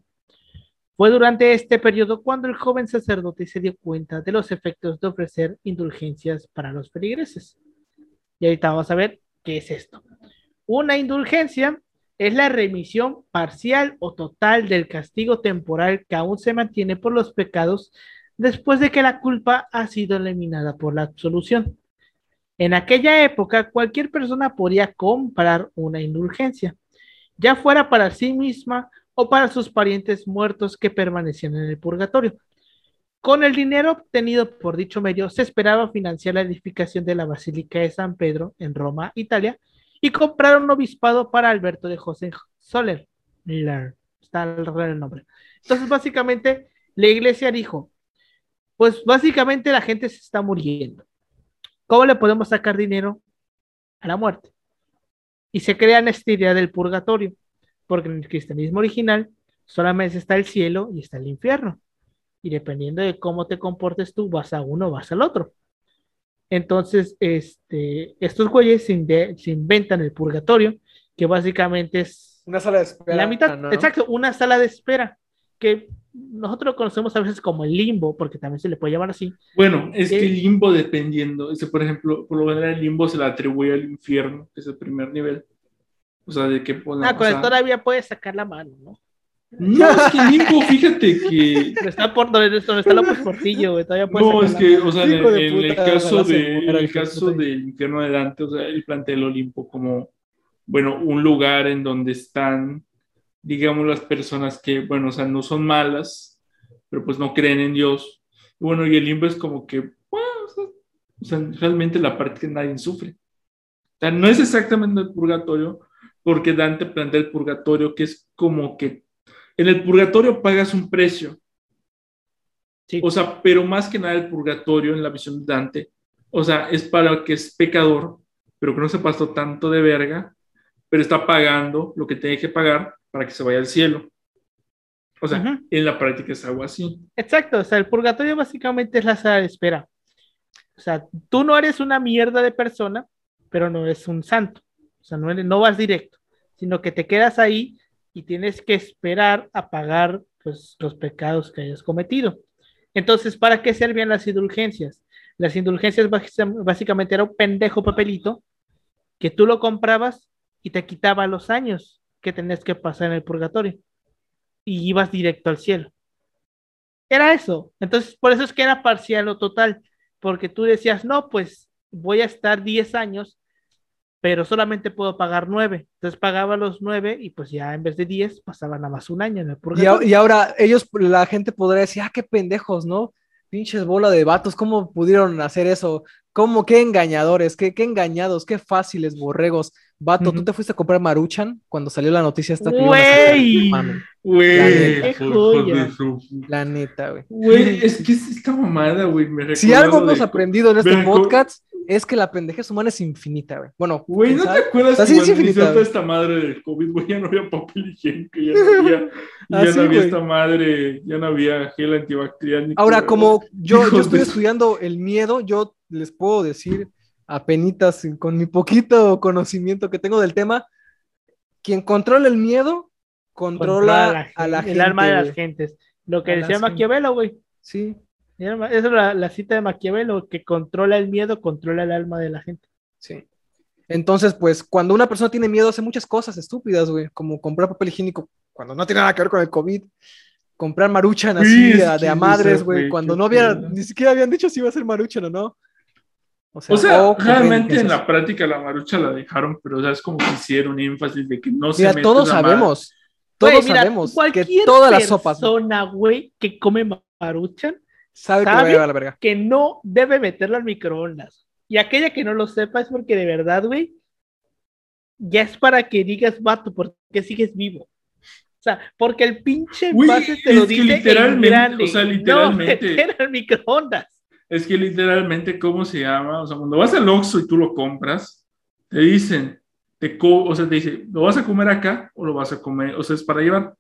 A: Fue durante este periodo cuando el joven sacerdote se dio cuenta de los efectos de ofrecer indulgencias para los feligreses. Y ahorita vamos a ver qué es esto. Una indulgencia es la remisión parcial o total del castigo temporal que aún se mantiene por los pecados después de que la culpa ha sido eliminada por la absolución. En aquella época, cualquier persona podía comprar una indulgencia, ya fuera para sí misma o para sus parientes muertos que permanecían en el purgatorio. Con el dinero obtenido por dicho medio, se esperaba financiar la edificación de la Basílica de San Pedro en Roma, Italia, y compraron un obispado para Alberto de José Soler. Está el nombre. Entonces, básicamente, la iglesia dijo, pues básicamente la gente se está muriendo. ¿Cómo le podemos sacar dinero a la muerte? Y se crea esta idea del purgatorio, porque en el cristianismo original solamente está el cielo y está el infierno. Y dependiendo de cómo te comportes tú, vas a uno, vas al otro. Entonces, este, estos güeyes se, inventan el purgatorio, que básicamente es...
C: Una sala de espera.
A: La mitad, exacto, una sala de espera, que nosotros lo conocemos a veces como el limbo, porque también se le puede llamar así.
B: Bueno, es que el limbo dependiendo, ese, por ejemplo, por lo general el limbo se le atribuye al infierno, que es el primer nivel. O sea, de que...
A: Pues, ah, con todavía puedes sacar la mano, ¿no?
B: No, es que Limbo, fíjate que.
A: Está por donde, está López Portillo, güey. Todavía
B: no, es que, o sea, en, el caso, de, en el caso del infierno de Dante, o sea, él plantea el Olimpo como, bueno, un lugar en donde están, digamos, las personas que, bueno, o sea, no son malas, pero pues no creen en Dios. Y bueno, y el limbo es como que, bueno, o sea, realmente la parte que nadie sufre. O sea, no es exactamente el purgatorio, porque Dante plantea el purgatorio que es como que en el purgatorio pagas un precio. Sí. O sea, pero más que nada el purgatorio en la visión de Dante, o sea, es para el que es pecador, pero que no se pasó tanto de verga, pero está pagando lo que tiene que pagar para que se vaya al cielo. O sea, en la práctica es algo así.
A: Exacto, o sea, el purgatorio básicamente es la sala de espera. O sea, tú no eres una mierda de persona, pero no eres un santo. O sea, no, no vas directo, sino que te quedas ahí y tienes que esperar a pagar pues, los pecados que hayas cometido. Entonces, ¿para qué servían las indulgencias? Las indulgencias básicamente era un pendejo papelito que tú lo comprabas y te quitaba los años que tenías que pasar en el purgatorio y ibas directo al cielo. Era eso. Entonces, por eso es que era parcial o total, porque tú decías, no, pues voy a estar 10 años pero solamente puedo pagar nueve. Entonces pagaba los nueve y pues ya en vez de diez pasaban nada más un año en el
C: Y, y, ahora ellos, la gente podría decir, ah, qué pendejos, ¿no? Pinches bola de vatos, ¿cómo pudieron hacer eso? ¿Cómo? Qué engañadores, qué, qué engañados, qué fáciles borregos. Vato, ¿tú te fuiste a comprar Maruchan cuando salió la noticia esta
A: Güey,
B: güey,
C: la neta, güey.
B: Güey, es que es esta mamada, güey.
C: Si algo hemos aprendido en este podcast es que la pendejez humana es infinita, güey. Bueno,
B: güey, ¿no te acuerdas
C: Así es infinita,
B: toda esta madre del COVID, güey? Ya no había papel higiénico, ya no había, ya no había esta madre, ya no había gel antibacterial.
C: Ahora, como yo, yo estoy estudiando el miedo, yo les puedo decir apenitas con mi poquito conocimiento que tengo del tema, quien controla el miedo, controla, a la, gente.
A: El alma de las gentes. Lo que decía Maquiavelo, güey.
C: Sí.
A: Esa es la, cita de Maquiavelo, que controla el miedo, controla el alma de la gente.
C: Sí. Entonces, pues, cuando una persona tiene miedo, hace muchas cosas estúpidas, güey, como comprar papel higiénico cuando no tiene nada que ver con el COVID, comprar maruchan así de a madres, güey, cuando no había, ni siquiera habían dicho si iba a ser maruchan o no.
B: O sea, realmente en la práctica la marucha la dejaron, pero ya es como que hicieron énfasis de que no se
C: mira, todos sabemos, todos sabemos que todas las sopas.
A: persona, güey, que come maruchan
C: sabe, que, a la verga.
A: que no debe meterlo al microondas. Y aquella que no lo sepa es porque de verdad, güey, ya es para que digas, vato, porque sigues vivo. O sea, porque el pinche
B: base te lo dice literalmente, o sea, literalmente.
A: No meter al microondas.
B: Es que literalmente, ¿cómo se llama? O sea, cuando vas al Oxxo y tú lo compras, te dicen, te o sea, te dice, ¿lo vas a comer acá o lo vas a comer? O sea, es para llevar.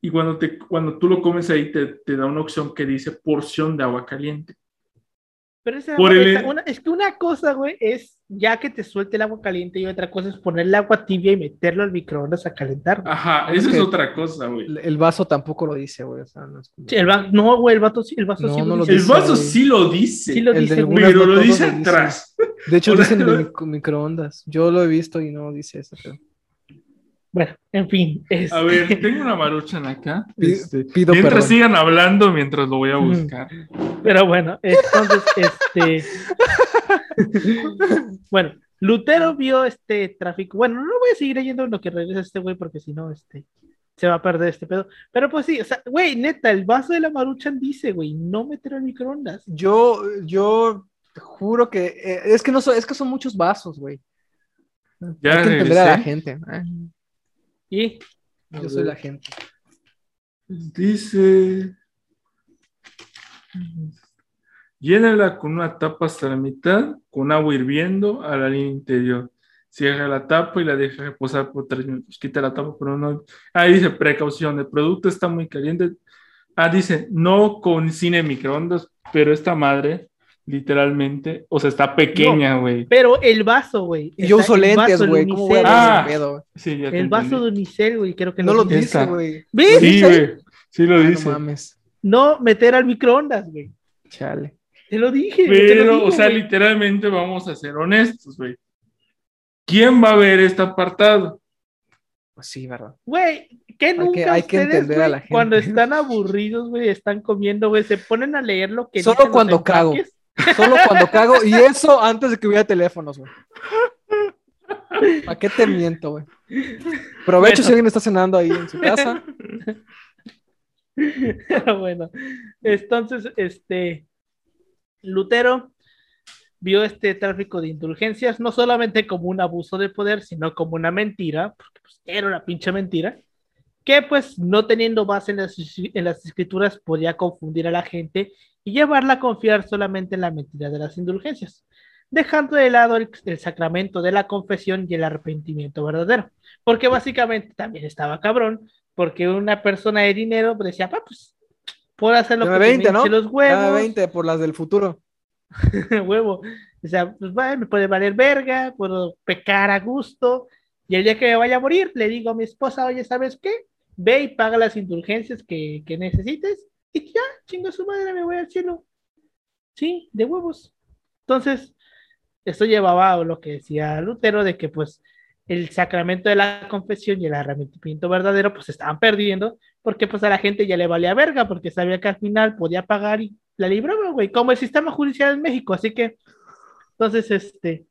B: Y cuando, te, cuando tú lo comes ahí, te, te da una opción que dice porción de agua caliente.
A: Pero esa, una, es que una cosa, güey, es ya que te suelte el agua caliente y otra cosa es ponerle agua tibia y meterlo al microondas a calentar.
B: Ajá, eso es, otra cosa, güey.
C: El vaso tampoco lo dice, güey. O sea,
A: no, el no, güey, el, vaso, el vaso sí lo dice.
B: El vaso sí lo dice.
A: Sí lo dice,
B: pero lo dice atrás.
C: De hecho, dice en el microondas. Yo lo he visto y no dice eso, pero...
A: Bueno, en fin.
B: Este... A ver, tengo una maruchan acá. Este, pido mientras sigan hablando, mientras lo voy a buscar.
A: Pero bueno, entonces, este. bueno, Lutero vio este tráfico. Bueno, no voy a seguir leyendo lo que regresa este güey, porque si no, este. Se va a perder este pedo. Pero pues sí, o sea, güey, neta, el vaso de la maruchan dice, güey, no meter al microondas.
C: Yo, yo juro que. Eh, es que no es que son muchos vasos, güey. Ya Hay que entender a la gente. ¿eh?
A: Y
C: yo soy la gente.
B: Dice. Llénala con una tapa hasta la mitad, con agua hirviendo a la línea interior. Cierra la tapa y la deja reposar por tres minutos. Quita la tapa, pero no. Ahí dice precaución, el producto está muy caliente. Ah, dice no con cine microondas, pero esta madre literalmente. O sea, está pequeña, güey.
A: pero el vaso, güey.
C: Yo uso lentes, güey.
B: Ah,
A: sí, ya el vaso de unicel, güey, creo que
C: no lo dice, güey.
B: Sí, güey. Sí lo ah, dice.
C: No mames.
A: No meter al microondas, güey.
C: Chale.
A: Te lo dije.
B: Pero, o sea, literalmente vamos a ser honestos, güey. ¿Quién va a ver este apartado?
C: Pues sí, ¿verdad?
A: Güey, que nunca
C: hay que, entender a la gente.
A: cuando están aburridos, güey, están comiendo, güey, se ponen a leer lo que
C: Solo cuando cago. Solo cuando cago. Y eso antes de que hubiera teléfonos, güey. ¿Para qué te miento, güey? Provecho si alguien está cenando ahí en su casa.
A: bueno, entonces, este, Lutero vio este tráfico de indulgencias no solamente como un abuso de poder, sino como una mentira, porque pues, era una pinche mentira, que pues no teniendo base en las, en las escrituras podía confundir a la gente y llevarla a confiar solamente en la mentira de las indulgencias, dejando de lado el, sacramento de la confesión y el arrepentimiento verdadero, porque básicamente también estaba cabrón, porque una persona de dinero decía, pues, puedo hacer lo que
C: 20, ¿no?
A: los huevos.
C: 20 por las del futuro.
A: Huevo. O sea, pues me puede valer verga, puedo pecar a gusto, y el día que me vaya a morir, le digo a mi esposa, oye, ¿sabes qué? Ve y paga las indulgencias que, que necesites y ya, chingo su madre, me voy al cielo. Sí, de huevos. Entonces, esto llevaba a lo que decía Lutero de que pues el sacramento de la confesión y el arrepentimiento verdadero pues estaban perdiendo porque pues a la gente ya le valía verga porque sabía que al final podía pagar y la libraba, güey, como el sistema judicial en México, así que entonces este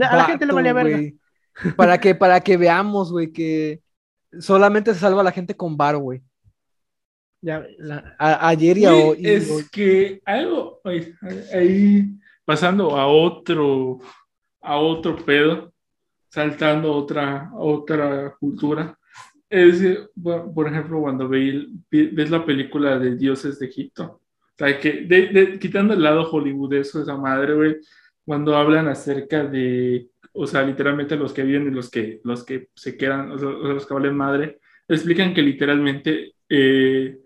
A: a la gente le valía verga.
C: Para que para que veamos, güey, que solamente se salva a la gente con bar, güey. Ya, ayer y, hoy.
B: Es que algo ahí pasando a otro, a otro pedo, saltando otra, otra cultura. Es, por ejemplo, cuando ves la película de Dioses de Egipto, o sea, que quitando el lado hollywoodesco de esa madre, güey, cuando hablan acerca de, o sea, literalmente los que viven y los que, los que se quedan, o sea, los que valen madre, explican que literalmente eh,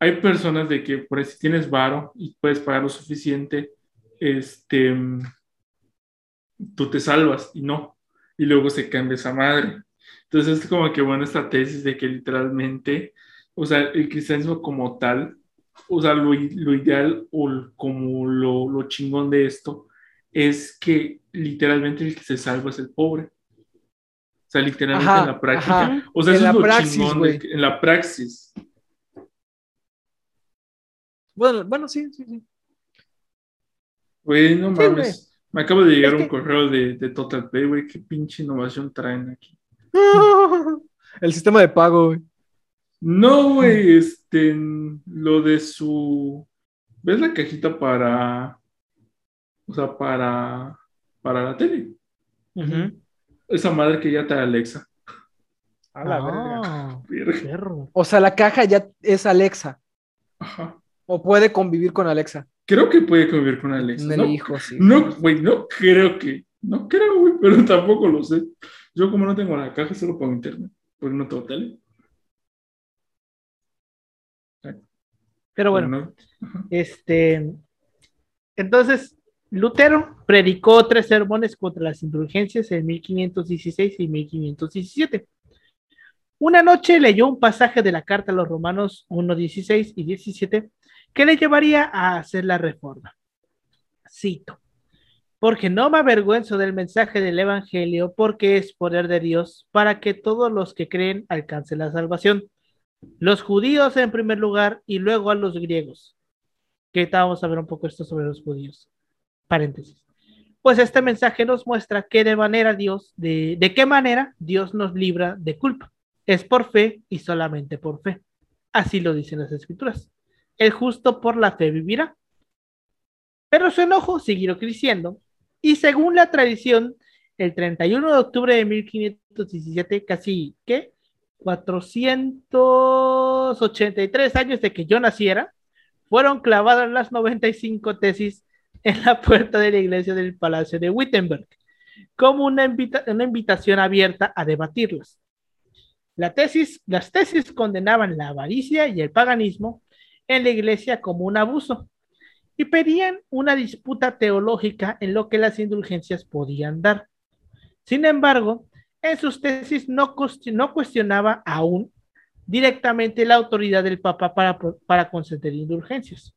B: hay personas de que por si tienes varo y puedes pagar lo suficiente, este, tú te salvas y no, y luego se cambia esa madre. Entonces es como que bueno esta tesis de que literalmente, o sea, el cristianismo como tal, o sea, lo, ideal o como lo, lo, chingón de esto es que literalmente el que se salva es el pobre. O sea, literalmente en la práctica. O sea, eso es lo chingón en la praxis.
C: Bueno, bueno, sí, sí, sí.
B: Güey, no mames. Me acaba de llegar un correo de, de Total Pay, güey. Qué pinche innovación traen aquí.
C: El sistema de pago, güey.
B: No, güey, este, lo de su. ¿Ves la cajita para. O sea, para. Para la tele? Esa madre que ya trae Alexa.
C: A la ah, O sea, la caja ya es Alexa. Ajá. ¿O puede convivir con Alexa?
B: Creo que puede convivir con Alexa.
C: Me
B: no,
C: dijo, sí.
B: No, güey, no creo que. No creo, güey, pero tampoco lo sé. Yo, como no tengo la caja, solo pongo internet, porque no tengo tele.
A: Pero bueno, este. Entonces, Lutero predicó tres sermones contra las indulgencias en 1516 y 1517. Una noche leyó un pasaje de la carta a los romanos 1, 16 y 17 que le llevaría a hacer la reforma. Cito, porque no me avergüenzo del mensaje del Evangelio, porque es poder de Dios para que todos los que creen alcancen la salvación. Los judíos en primer lugar y luego a los griegos. Que vamos a ver un poco esto sobre los judíos. Paréntesis. Pues este mensaje nos muestra que de manera Dios, de, de qué manera Dios nos libra de culpa. Es por fe y solamente por fe. Así lo dicen las escrituras el justo por la fe vivirá. Pero su enojo siguió creciendo y según la tradición, el 31 de octubre de 1517, casi, ¿qué? 483 años de que yo naciera, fueron clavadas las 95 tesis en la puerta de la iglesia del Palacio de Wittenberg, como una, invitación abierta a debatirlas. La tesis, las tesis condenaban la avaricia y el paganismo, en la iglesia como un abuso y pedían una disputa teológica en lo que las indulgencias podían dar. Sin embargo, en sus tesis no, cuestionaba aún directamente la autoridad del Papa para, conceder indulgencias,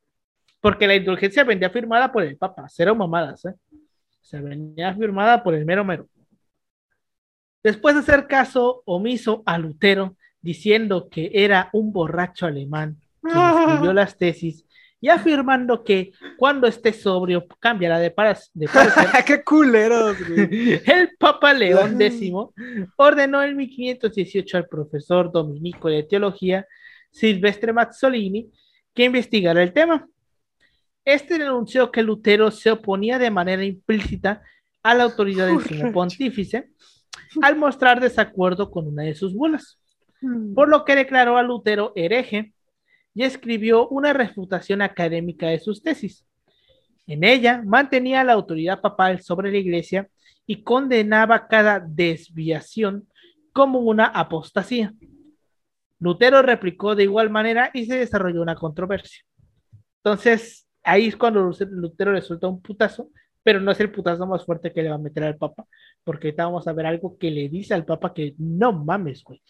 A: porque la indulgencia venía firmada por el Papa, cero mamadas, ¿eh? se venía firmada por el mero mero. Después de hacer caso omiso a Lutero, diciendo que era un borracho alemán escribió las tesis y afirmando que cuando esté sobrio cambiará de, parecer.
C: ¡Qué culeros!
A: El Papa León X ordenó en 1518 al profesor dominico de teología Silvestre Mazzolini que investigara el tema. Este denunció que Lutero se oponía de manera implícita a la autoridad del sumo pontífice al mostrar desacuerdo con una de sus bulas, mm. por lo que declaró a Lutero hereje y escribió una refutación académica de sus tesis. En ella mantenía la autoridad papal sobre la iglesia y condenaba cada desviación como una apostasía. Lutero replicó de igual manera y se desarrolló una controversia. Entonces, ahí es cuando Lutero le suelta un putazo, pero no es el putazo más fuerte que le va a meter al Papa, porque ahorita vamos a ver algo que le dice al Papa que no mames, güey.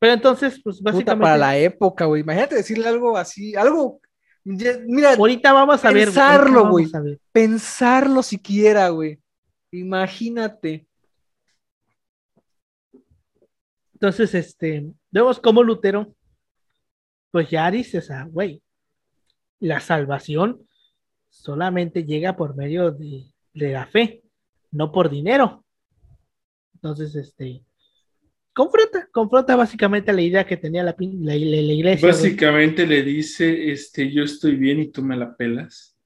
A: Pero entonces, pues básicamente.
C: para la época, güey. Imagínate decirle algo así, algo. mira,
A: ahorita vamos a
C: pensarlo, güey. Pensarlo siquiera, güey. Imagínate.
A: Entonces, este, vemos cómo Lutero, pues ya dice, o güey, la salvación solamente llega por medio de, de la fe, no por dinero. Entonces, este, confronta, confronta básicamente la idea que tenía la, la, iglesia.
B: Básicamente le dice, este, yo estoy bien y tú me la pelas.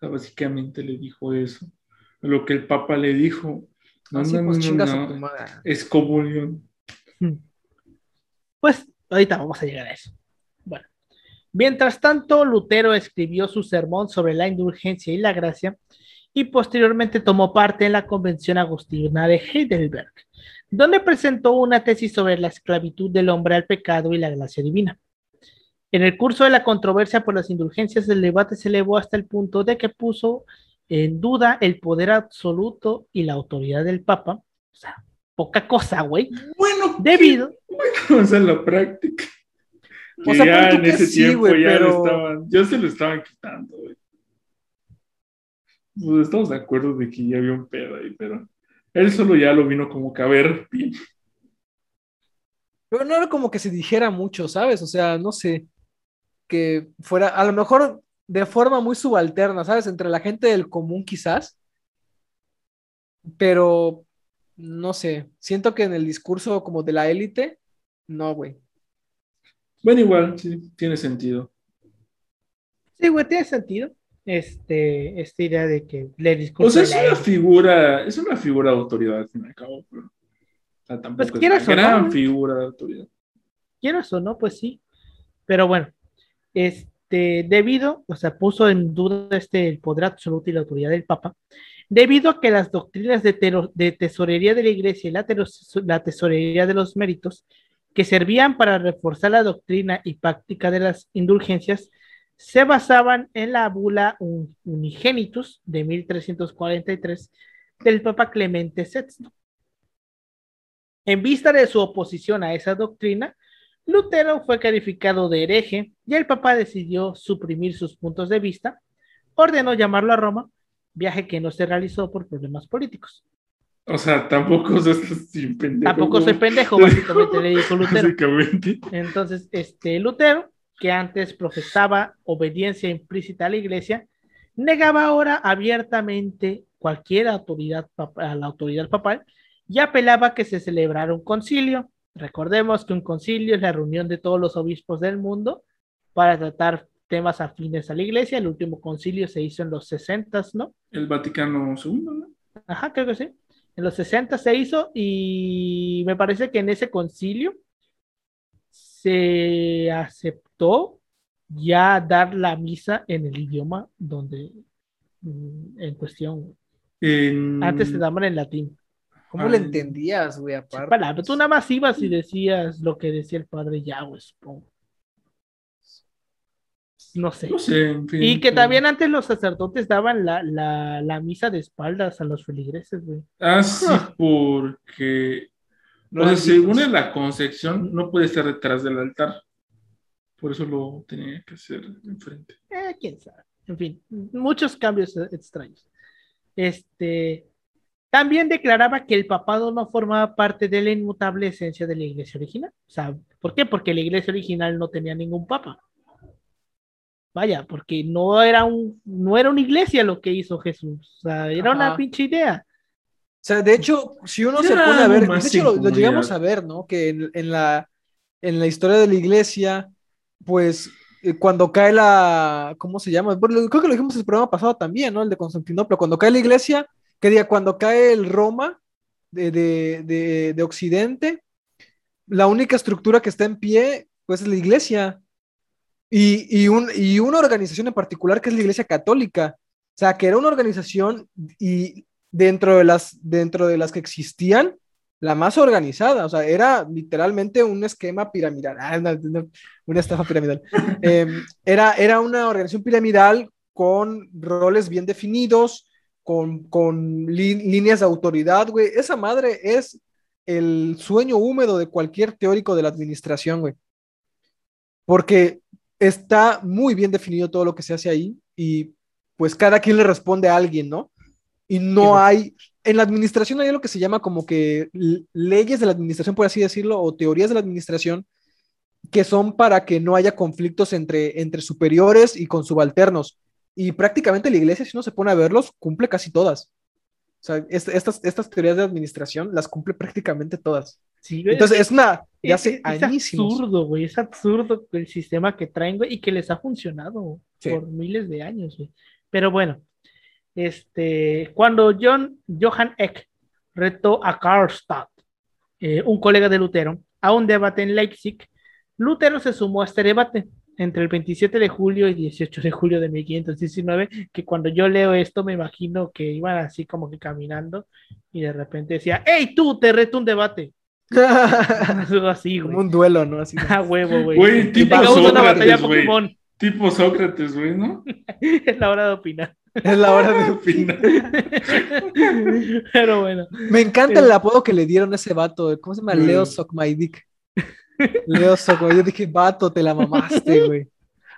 B: básicamente le dijo eso. Lo que el Papa le dijo. No, no, pues no, Es comunión. Hmm.
A: Pues ahorita vamos a llegar a eso. Bueno, mientras tanto, Lutero escribió su sermón sobre la indulgencia y la gracia y posteriormente tomó parte en la Convención Agustina de Heidelberg, donde presentó una tesis sobre la esclavitud del hombre al pecado y la gracia divina. En el curso de la controversia por las indulgencias, el debate se elevó hasta el punto de que puso en duda el poder absoluto y la autoridad del Papa. O sea, poca cosa, güey.
B: Bueno,
A: debido.
B: Bueno, o la práctica. O sea, ya en ese tiempo ya pero... estaban, ya se lo estaban quitando, güey. Pues estamos de acuerdo de que ya había un pedo ahí, pero él solo ya lo vino como que a ver bien.
C: Pero no era como que se dijera mucho, ¿sabes? O sea, no sé, que fuera, a lo mejor de forma muy subalterna, ¿sabes? Entre la gente del común quizás, pero no sé, siento que en el discurso como de la élite, no, güey.
B: Bueno, igual, sí, tiene sentido.
A: Sí, güey, tiene sentido este, esta idea de que le discurso.
B: O sea, es una figura, es una figura de autoridad al fin y al cabo, pero tampoco pues, es una gran figura de autoridad.
A: Quieras o no, pues sí. Pero bueno, este, debido, o sea, puso en duda este el poder absoluto y la autoridad del Papa, debido a que las doctrinas de, de tesorería de la Iglesia y la, la tesorería de los méritos, que servían para reforzar la doctrina y práctica de las indulgencias, se basaban en la bula Unigenitus de 1343 del Papa Clemente VI. En vista de su oposición a esa doctrina, Lutero fue calificado de hereje y el Papa decidió suprimir sus puntos de vista, ordenó llamarlo a Roma, viaje que no se realizó por problemas políticos.
B: O sea, tampoco soy pendejo.
A: Tampoco soy pendejo, básicamente le dijo Lutero. Entonces, este Lutero que antes profesaba obediencia implícita a la iglesia, negaba ahora abiertamente cualquier autoridad a la autoridad papal y apelaba a que se celebrara un concilio. Recordemos que un concilio es la reunión de todos los obispos del mundo para tratar temas afines a la iglesia. El último concilio se hizo en los 60, ¿no?
B: El Vaticano II, ¿no?
A: Ajá, creo que sí. En los 60 se hizo y me parece que en ese concilio se aceptó ya dar la misa en el idioma donde mm, en cuestión. Antes se daban en latín.
C: ¿Cómo le entendías, güey?
A: Aparte. tú nada más ibas y decías lo que decía el padre Yahweh, supongo. No sé. y que también antes los sacerdotes daban la, la, misa de espaldas a los feligreses, güey.
B: Ah, sí, porque no según en la concepción, no puede estar detrás del altar. Por eso lo tenía que hacer enfrente.
A: Eh, quién sabe. En fin, muchos cambios extraños. Este, también declaraba que el papado no formaba parte de la inmutable esencia de la iglesia original. O sea, ¿por qué? Porque la iglesia original no tenía ningún papa. Vaya, porque no era un, no era una iglesia lo que hizo Jesús. O sea, era una pinche idea.
C: O sea, de hecho, si uno se pone a ver, de hecho lo, llegamos a ver, ¿no? Que en, la, en la historia de la iglesia, pues eh, cuando cae la, ¿cómo se llama? creo que lo dijimos en el programa pasado también, ¿no? El de Constantinopla, cuando cae la iglesia, que diga, cuando cae el Roma de, de, de, Occidente, la única estructura que está en pie, pues es la iglesia. Y, y, un, y una organización en particular que es la iglesia católica. O sea, que era una organización y dentro de las, dentro de las que existían, la más organizada, o sea, era literalmente un esquema piramidal, ah, una, estafa piramidal. Em, era, era una organización piramidal con roles bien definidos, con, con líneas de autoridad, güey. Esa madre es el sueño húmedo de cualquier teórico de la administración, güey. Porque está muy bien definido todo lo que se hace ahí y pues cada quien le responde a alguien, ¿no? Y no hay, en la administración hay lo que se llama como que leyes de la administración, por así decirlo, o teorías de la administración, que son para que no haya conflictos entre, entre superiores y con subalternos. Y prácticamente la iglesia, si uno se pone a verlos, cumple casi todas. O sea, estas, estas teorías de administración las cumple prácticamente todas. Sí, Entonces es, una ya hace
A: es, absurdo, güey. Es absurdo el sistema que traen, güey, y que les ha funcionado por miles de años, güey. Pero bueno, este, cuando John, Johann Eck retó a Karlstadt, eh, un colega de Lutero, a un debate en Leipzig, Lutero se sumó a este debate entre el 27 de julio y 18 de julio de 1519, que cuando yo leo esto me imagino que iban así como que caminando y de repente decía, ¡Ey, tú, te reto un debate!
C: así, Como un duelo, ¿no? Así.
A: Ah, huevo, güey. Güey, tipo Sócrates,
B: güey. Tipo Sócrates, güey, ¿no?
A: es la hora de opinar.
C: Es la hora de opinar.
A: Pero bueno.
C: Me encanta el apodo que le dieron a ese vato. ¿Cómo se llama? Leo Sokmaidik. Leo Sokmaidik. Yo dije, vato, te la mamaste, güey.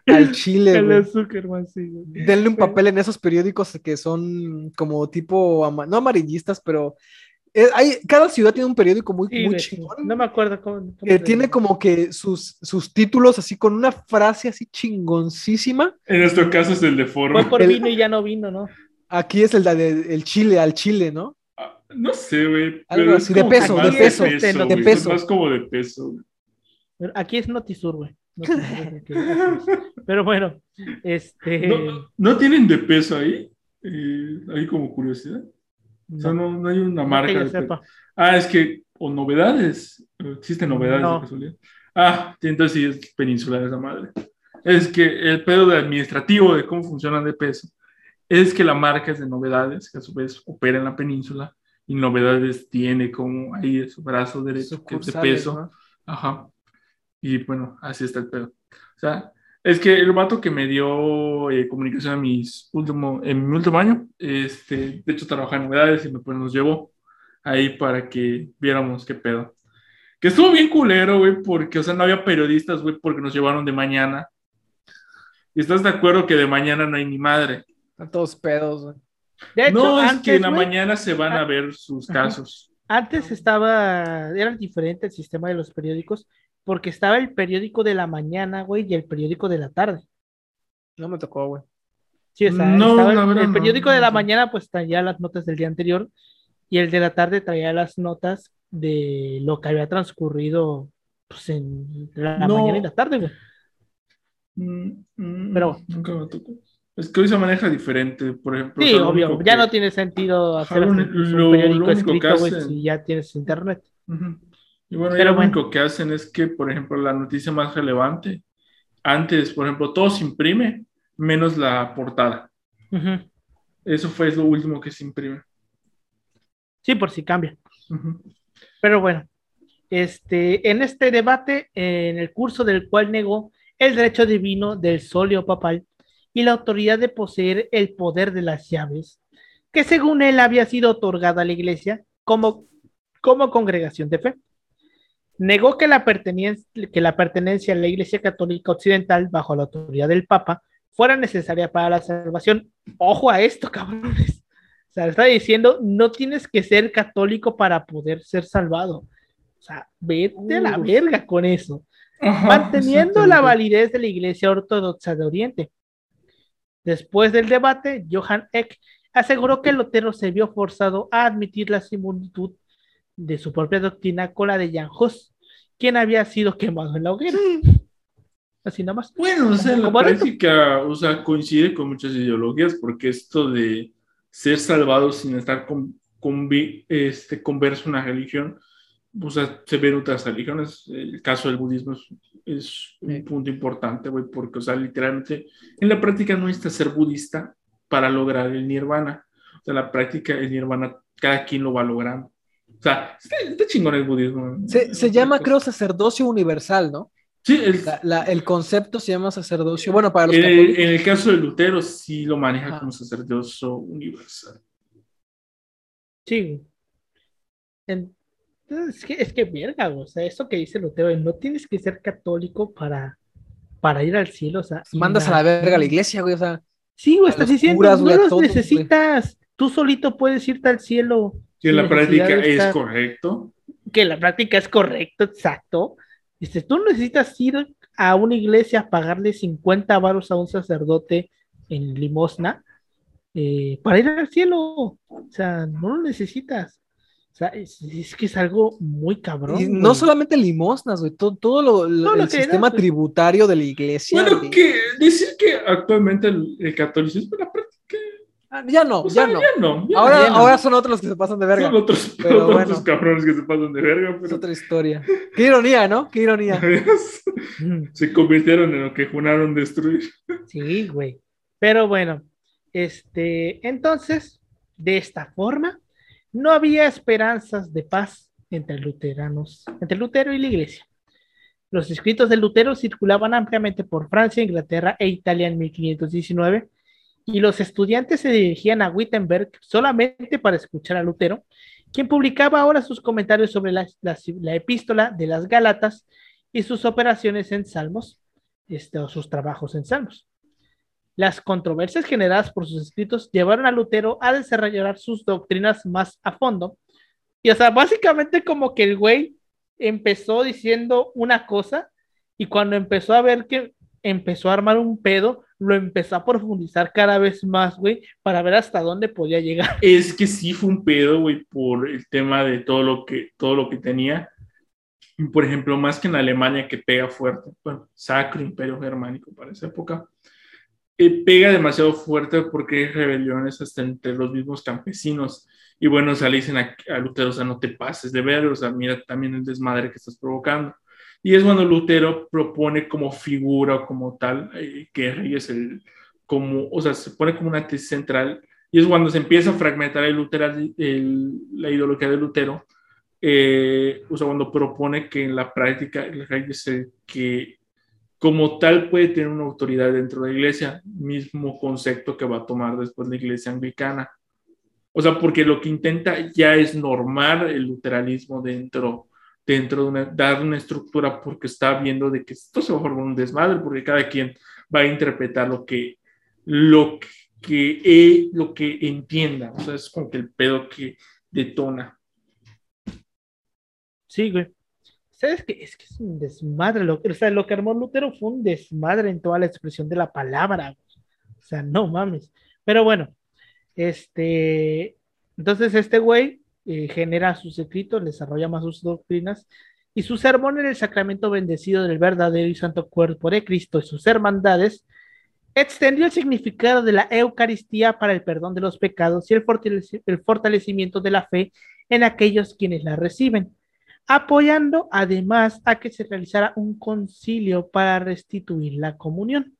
C: Al Chile, güey. Denle un papel en esos periódicos que son como tipo, no amarillistas, pero eh, hay, cada ciudad tiene un periódico muy, muy chingón.
A: No me acuerdo cómo.
C: tiene como que sus, sus títulos así con una frase así chingoncísima.
B: En nuestro caso es el de Foro.
A: Fue por vino y ya no vino, ¿no?
C: Aquí es el de el Chile, al Chile, ¿no?
B: Ah, no sé, güey.
C: Algo así, de peso, de peso. De peso.
B: más como de peso.
A: Aquí es Notisur, güey. Pero bueno, este.
B: ¿No, tienen de peso ahí? Eh, ahí como curiosidad. O sea, no, hay una marca. ah, es que, o novedades. Existen novedades de Ah, entonces sí es peninsular esa madre. Es que el pedo de administrativo de cómo funcionan de peso es que la marca es de novedades, que a su vez opera en la península, y novedades tiene como ahí su brazo derecho, que es de peso. Ajá. Y bueno, así está el pedo. O sea, es que el vato que me dio eh, comunicación a mis último, en mi último año, este, de hecho trabajaba en novedades y me, pues, nos llevó ahí para que viéramos qué pedo. Que estuvo bien culero, güey, porque, o sea, no había periodistas, güey, porque nos llevaron de mañana. ¿Y estás de acuerdo que de mañana no hay ni madre?
C: Están todos pedos, güey.
B: no, es que en la mañana se van a ah, ver sus casos.
A: Antes estaba, era diferente el sistema de los periódicos, porque estaba el periódico de la mañana, güey, y el periódico de la tarde.
C: No me tocó, güey.
A: Sí, o sea, estaba el, periódico de la mañana, pues traía las notas del día anterior, y el de la tarde traía las notas de lo que había transcurrido pues, en la mañana y la tarde, güey.
B: Mm, mm, Pero nunca me tocó. Es que hoy se maneja diferente, por ejemplo.
A: Sí, obvio, ya no tiene sentido hacer un, periódico escrito, güey, si ya tienes internet.
B: Y bueno, lo único que hacen es que, por ejemplo, la noticia más relevante, antes, por ejemplo, todo se imprime, menos la portada. Eso fue lo último que se imprime.
A: Sí, por si cambia. Pero bueno, este, en este debate, en el curso del cual negó el derecho divino del solio papal y la autoridad de poseer el poder de las llaves, que según él había sido otorgada a la iglesia como, como congregación de fe negó que la, que la pertenencia a la Iglesia Católica Occidental bajo la autoridad del Papa fuera necesaria para la salvación. Ojo a esto, cabrones. O sea, está diciendo, no tienes que ser católico para poder ser salvado. O sea, vete a la verga con eso. Manteniendo la validez de la Iglesia Ortodoxa de Oriente. Después del debate, Johann Eck aseguró que Lutero se vio forzado a admitir la similitud de su propia doctrina con la de Jan Hus, quien había sido quemado en la hoguera. Así nada más.
B: Bueno, o sea, la práctica, o sea, coincide con muchas ideologías, porque esto de ser salvado sin estar con, con este, converso en una religión, o sea, se ve en otras religiones. El caso del budismo es, es un punto importante, güey, porque, o sea, literalmente, en la práctica no necesitas ser budista para lograr el nirvana. O sea, la práctica, el nirvana, cada quien lo va logrando. O sea, está, chingón el budismo.
C: Se, llama, creo, sacerdocio universal, ¿no?
B: Sí,
C: el, concepto se llama sacerdocio. Bueno, para los
B: en, el, en el caso de Lutero, sí lo maneja como sacerdocio universal.
A: Sí. es que, es que verga, o sea, eso que dice Lutero, no tienes que ser católico para, para ir al cielo, o sea.
C: Mandas a la verga a la iglesia, güey, o sea.
A: Sí, güey, estás diciendo, no los necesitas. Tú solito puedes irte al cielo
B: que la práctica es correcto.
A: Que la práctica es correcto, exacto. Dice, tú necesitas ir a una iglesia a pagarle 50 varos a un sacerdote en limosna eh, para ir al cielo. O sea, no lo necesitas. O sea, es, que es algo muy cabrón. Y
C: no solamente limosnas, güey, todo, todo lo, el sistema tributario de la iglesia.
B: Bueno, que decir que actualmente el, el catolicismo la práctica
C: Ah, ya no, ya, no. ahora, ahora son otros los que se pasan de verga.
B: Son otros, pero otros cabrones que se pasan de verga.
C: Es otra historia. Qué ironía, ¿no? Qué ironía.
B: se convirtieron en lo que junaron destruir.
A: Sí, güey. Pero bueno, este, entonces, de esta forma, no había esperanzas de paz entre luteranos, entre Lutero y la iglesia. Los escritos de Lutero circulaban ampliamente por Francia, Inglaterra e Italia en 1519 y los estudiantes se dirigían a Wittenberg solamente para escuchar a Lutero, quien publicaba ahora sus comentarios sobre la, epístola de las Gálatas y sus operaciones en Salmos, este, o sus trabajos en Salmos. Las controversias generadas por sus escritos llevaron a Lutero a desarrollar sus doctrinas más a fondo. Y o sea, básicamente como que el güey empezó diciendo una cosa y cuando empezó a ver que empezó a armar un pedo, lo empezó a profundizar cada vez más, güey, para ver hasta dónde podía llegar.
B: Es que sí fue un pedo, güey, por el tema de todo lo que, todo lo que tenía. Por ejemplo, más que en Alemania que pega fuerte, bueno, Sacro Imperio Germánico para esa época, eh, pega demasiado fuerte porque hay rebeliones hasta entre los mismos campesinos. Y bueno, o sea, le dicen a, a Lutero, o sea, no te pases de ver, o sea, mira también el desmadre que estás provocando. Y es cuando Lutero propone como figura o como tal, eh, que Rey es el, como, o sea, se pone como una tesis central, y es cuando se empieza a fragmentar el la ideología de Lutero, eh, o sea, cuando propone que en la práctica el rey es el que como tal puede tener una autoridad dentro de la iglesia, mismo concepto que va a tomar después la iglesia anglicana. O sea, porque lo que intenta ya es normar el luteranismo dentro dentro de una, dar una estructura porque está viendo de que esto se va a formar un desmadre, porque cada quien va a interpretar lo que, lo que, e, lo que entienda. O sea, es como que el pedo que detona.
A: Sí, güey. ¿Sabes qué? Es que es un desmadre. Lo, o sea, lo que armó Lutero fue un desmadre en toda la expresión de la palabra. O sea, no mames. Pero bueno, este. Entonces, este güey eh, genera sus escritos, desarrolla más sus doctrinas, y su sermón en el sacramento bendecido del verdadero y santo cuerpo de Cristo y sus hermandades, extendió el significado de la Eucaristía para el perdón de los pecados y el, fortalecimiento de la fe en aquellos quienes la reciben, apoyando además a que se realizara un concilio para restituir la comunión.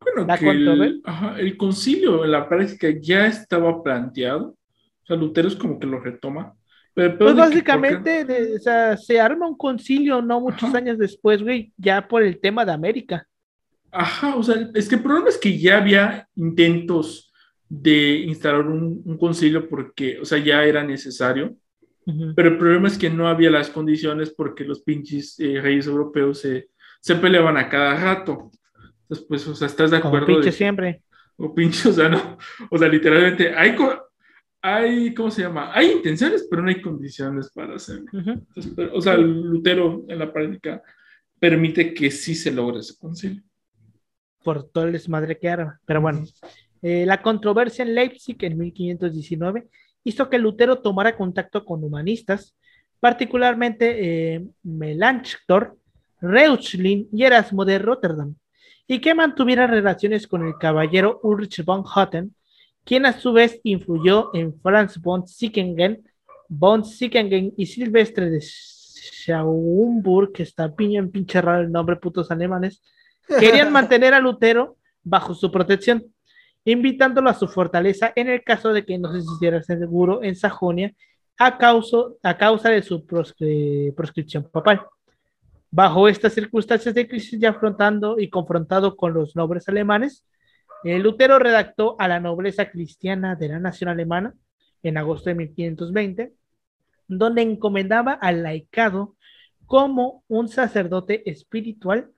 B: Bueno, el, el, concilio en la práctica ya estaba planteado, sea, Lutero es como que lo retoma.
A: pues básicamente, o sea, se arma un concilio no muchos años después, güey, ya por el tema de América.
B: Ajá, o sea, es que el problema es que ya había intentos de instalar un, concilio porque, o sea, ya era necesario, pero el problema es que no había las condiciones porque los pinches eh, reyes europeos se, se, peleaban a cada rato. Entonces, pues, o sea, ¿estás de acuerdo?
A: Como pinche siempre.
B: O pinche, o sea, no, o sea, literalmente, hay, hay, ¿cómo se llama? Hay intenciones, pero no hay condiciones para hacerlo. o sea, Lutero en la práctica permite que sí se logre ese concilio.
A: Por todo el desmadre que arma. Pero bueno, eh, la controversia en Leipzig en 1519 hizo que Lutero tomara contacto con humanistas, particularmente eh, Melanchthon, Reuchlin y Erasmo de Rotterdam, y que mantuviera relaciones con el caballero Ulrich von Hotten, quien a su vez influyó en Franz von Sickingen, von Sickingen y Silvestre de Schaumburg, que está piña en pinche raro el nombre, putos alemanes, querían mantener a Lutero bajo su protección, invitándolo a su fortaleza en el caso de que no se sintiera seguro en Sajonia a causa, a causa de su proscripción papal. Bajo estas circunstancias de crisis, ya afrontando y confrontado con los nobles alemanes, Lutero redactó a la nobleza cristiana de la nación alemana en agosto de 1520, donde encomendaba al laicado como un sacerdote espiritual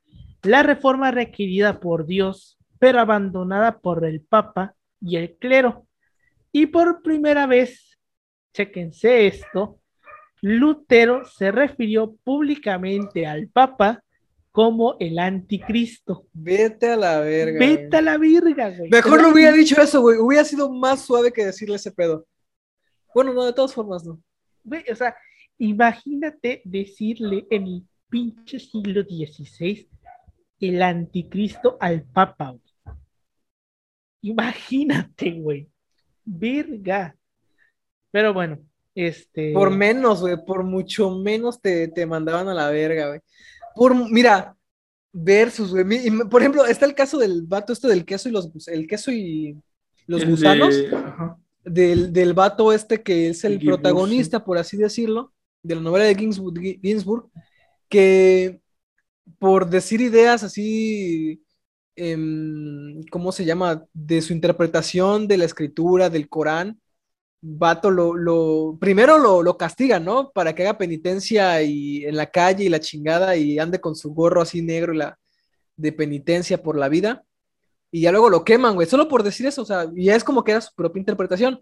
A: la reforma requerida por Dios, pero abandonada por el Papa y el clero. Y por primera vez, chequense esto, Lutero se refirió públicamente al Papa como el anticristo.
C: Vete a la verga.
A: Vete a la verga, güey.
C: Mejor no hubiera dicho eso, güey. Hubiera sido más suave que decirle ese pedo. Bueno, no, de todas formas, no.
A: Güey, o sea, imagínate decirle en el pinche siglo XVI el anticristo al papa, güey. Imagínate, güey. Verga. Pero bueno, este.
C: Por menos, güey, por mucho menos te, te mandaban a la verga, güey. Por, mira, versus, güey. Por ejemplo, está el caso del vato este del queso y los el queso y los gusanos. Del, del vato este que es el protagonista, por así decirlo, de la novela de Ginsburg, Ginsburg que por decir ideas así, em, ¿cómo se llama? De su interpretación de la escritura, del Corán, vato lo, lo primero lo, lo castigan, ¿no? Para que haga penitencia y en la calle y la chingada y ande con su gorro así negro y la de penitencia por la vida. Y ya luego lo queman, güey, solo por decir eso, o sea, ya es como que era su propia interpretación.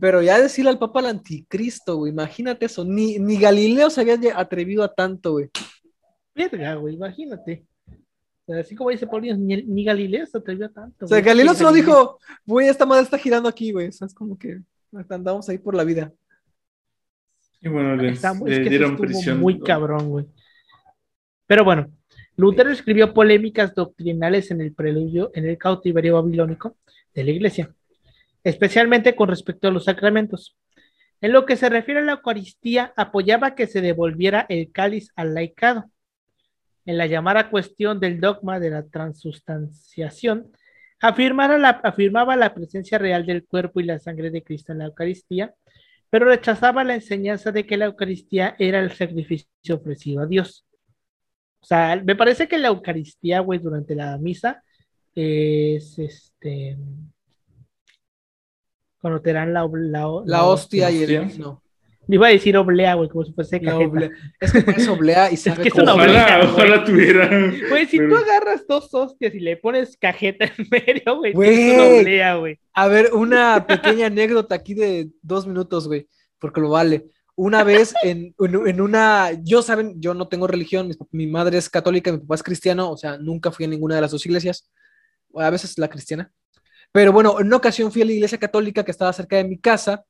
C: Pero ya decirle al Papa el anticristo, güey, imagínate eso. Ni, ni Galileo se había atrevido a tanto, güey.
A: Verga, güey, imagínate. así como dice Paulino, ni, Galileo se atrevió a tanto.
C: O sea, Galileo solo dijo, güey, esta madre está girando aquí, güey. O sea, es como que andamos ahí por la vida.
B: Y bueno, les,
A: es dieron prisión. Muy cabrón, güey. Pero bueno, Lutero escribió polémicas doctrinales en el preludio, en el cautiverio babilónico de la iglesia especialmente con respecto a los sacramentos. En lo que se refiere a la Eucaristía, apoyaba que se devolviera el cáliz al laicado. En la llamada cuestión del dogma de la transustanciación, la, afirmaba la presencia real del cuerpo y la sangre de Cristo en la Eucaristía, pero rechazaba la enseñanza de que la Eucaristía era el sacrificio ofrecido a Dios. O sea, me parece que la Eucaristía, güey, durante la misa es este cuando te dan la,
C: la, la, hostia y el no.
A: Le iba a decir oblea, güey, como si fuese
C: cajeta. Es que es oblea y sabe
B: es que como... Ojalá, ojalá tuviera.
A: Güey, si tú agarras dos hostias y le pones cajeta en medio, güey, es una oblea, güey.
C: A ver, una pequeña anécdota aquí de dos minutos, güey, porque lo vale. Una vez en, en, una, yo saben, yo no tengo religión, mi, mi, madre es católica, mi papá es cristiano, o sea, nunca fui a ninguna de las dos iglesias, a veces la cristiana. Pero bueno, en una ocasión fui a la iglesia católica que estaba cerca de mi casa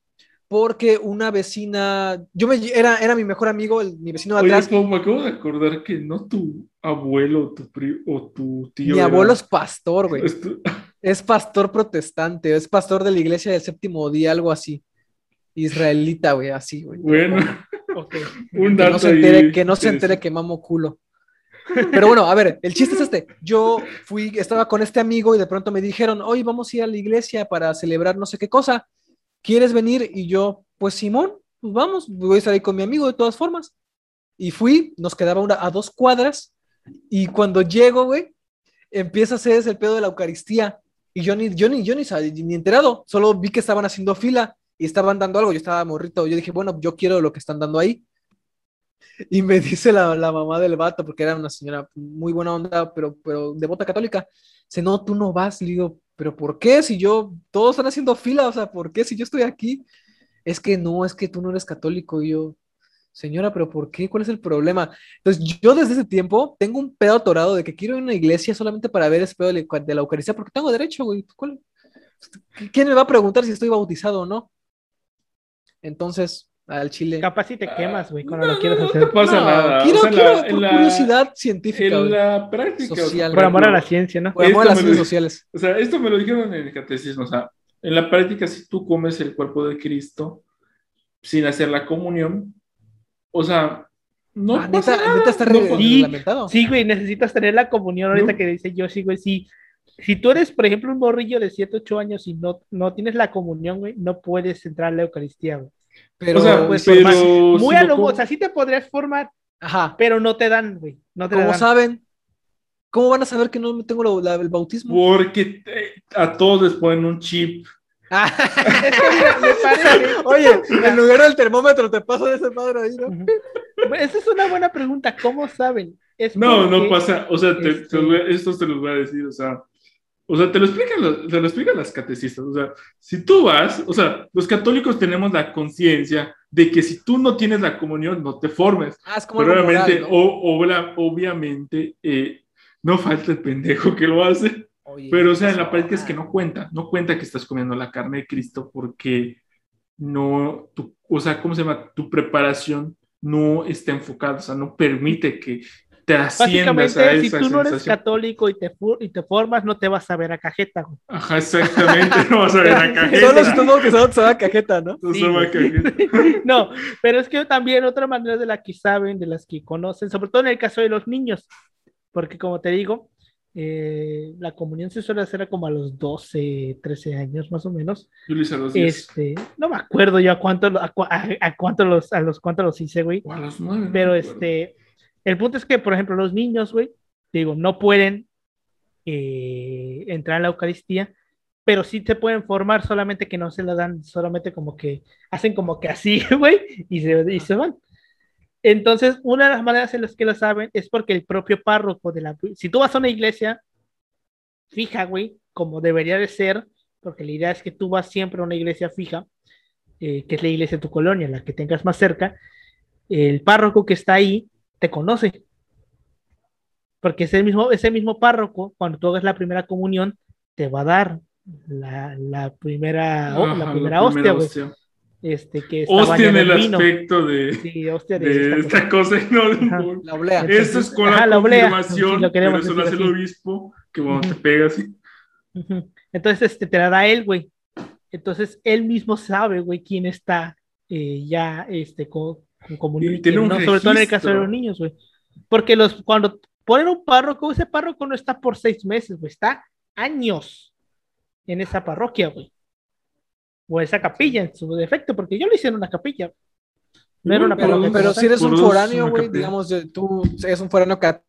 C: porque una vecina, yo me, era, era mi mejor amigo, mi vecino de atrás.
B: me acabo de acordar que no tu abuelo tu o tu tío.
C: Mi abuelo es pastor, güey. Es pastor protestante, es pastor de la iglesia del séptimo día, algo así. Israelita, güey, así, güey.
B: Bueno,
C: Un dato que no se entere, que no se entere que mamo culo. Pero bueno, a ver, el chiste es este. Yo fui, estaba con este amigo y de pronto me dijeron, hoy vamos a ir a la iglesia para celebrar no sé qué cosa. ¿Quieres venir? Y yo, pues Simón, pues vamos, voy a estar ahí con mi amigo de todas formas. Y fui, nos quedaba una, a dos cuadras. Y cuando llego, güey, empieza a hacer el pedo de la Eucaristía. Y yo ni, yo ni, yo ni, ni enterado, solo vi que estaban haciendo fila y estaban dando algo. Yo estaba morrito. Yo dije, bueno, yo quiero lo que están dando ahí. Y me dice la, la, mamá del vato, porque era una señora muy buena onda, pero, pero devota católica, dice, no, tú no vas. Le pero ¿por qué? Si yo, todos están haciendo fila, o sea, ¿por qué si yo estoy aquí? Es que no, es que tú no eres católico. Y yo, señora, pero ¿por qué? ¿Cuál es el problema? Entonces, yo desde ese tiempo tengo un pedo atorado de que quiero ir a una iglesia solamente para ver ese pedo de la Eucaristía, porque tengo derecho, güey. ¿Quién me va a preguntar si estoy bautizado o no? Entonces, al chile.
A: Capaz si te quemas, güey, cuando lo quieres hacer.
B: No pasa nada.
C: Quiero, quiero por curiosidad científica.
B: En la práctica.
A: Social, por amor a la ciencia, ¿no?
C: Por amor a las ciencias sociales.
B: O sea, esto me lo dijeron en el catecismo. O sea, en la práctica, si tú comes el cuerpo de Cristo sin hacer la comunión, o sea, no ah, pasa neta, neta
C: está no,
A: sí, güey, necesitas tener la comunión ahorita que dice yo sí, güey, sí. Si tú eres, por ejemplo, un morrillo de 7, 8 años y no, no tienes la comunión, güey, no puedes entrar a la Eucaristía, güey.
B: Pero, o sea, pues, muy
A: a lo, o sea, sí te podrías formar, Ajá. pero no te dan, güey. No te
C: ¿Cómo saben? ¿Cómo van a saber que no tengo el bautismo?
B: Porque a todos les ponen un chip.
A: Ah, me parece.
C: Oye, en lugar del termómetro te pasa de ese padre ahí, ¿no?
A: Esa es una buena pregunta. ¿Cómo saben?
B: no, no pasa. O sea, te, este esto te los voy a decir. O sea, O sea, te lo explican, te lo explican las catecistas. O sea, si tú vas, o sea, los católicos tenemos la conciencia de que si tú no tienes la comunión, no te formes. Ah, es como Pero obviamente, o, obviamente, eh, no falta el pendejo que lo hace. Pero, o sea, en la práctica es que no cuenta, no cuenta que estás comiendo la carne de Cristo porque no, tu, o sea, ¿cómo se llama? Tu preparación no está enfocada, o sea, no permite que te asciendas a
A: esa si tú no eres católico y te, y te formas, no te vas a ver a cajeta.
B: Ajá, exactamente, no vas a ver a cajeta.
C: Solo si tú no que se va a cajeta, ¿no?
A: no, pero es que también otra manera de la que saben, de las que conocen, sobre todo en el caso de los niños, porque como te digo, eh, la comunión se suele hacer como a los 12, 13 años más o menos.
B: Yo lo hice a los
A: 10. Este, no me acuerdo yo a cuánto, a, a, cuánto los, a los cuántos los hice, güey.
B: a los 9.
A: Pero este, el punto es que, por ejemplo, los niños, güey, digo, no pueden eh, entrar a la Eucaristía, pero sí se pueden formar, solamente que no se la dan, solamente como que hacen como que así, güey, y se, y se van. Entonces, una de las maneras en las que lo saben es porque el propio párroco de la... Si tú vas a una iglesia fija, güey, como debería de ser, porque la idea es que tú vas siempre a una iglesia fija, eh, que es la iglesia de tu colonia, la que tengas más cerca, el párroco que está ahí te conoce. Porque ese mismo, ese mismo párroco, cuando tú hagas la primera comunión, te va a dar la, primera, la primera hostia, güey. este, que
B: está hostia en el aspecto de, sí, hostia de, esta, cosa, no,
C: la oblea.
B: Esto es con la, confirmación, sí, pero eso lo hace el obispo, que cuando te pega así.
A: Entonces, este, te la da él, güey. Entonces, él mismo sabe, güey, quién está eh, ya este, con, ¿no? Sobre todo en el caso de los niños, güey. Porque los, cuando ponen un párroco, ese párroco no está por seis meses, güey, está años en esa parroquia, güey o esa capilla en su defecto, porque yo lo hice en una capilla.
C: No era una pero, pero si eres un foráneo, güey, digamos, tú eres un foráneo que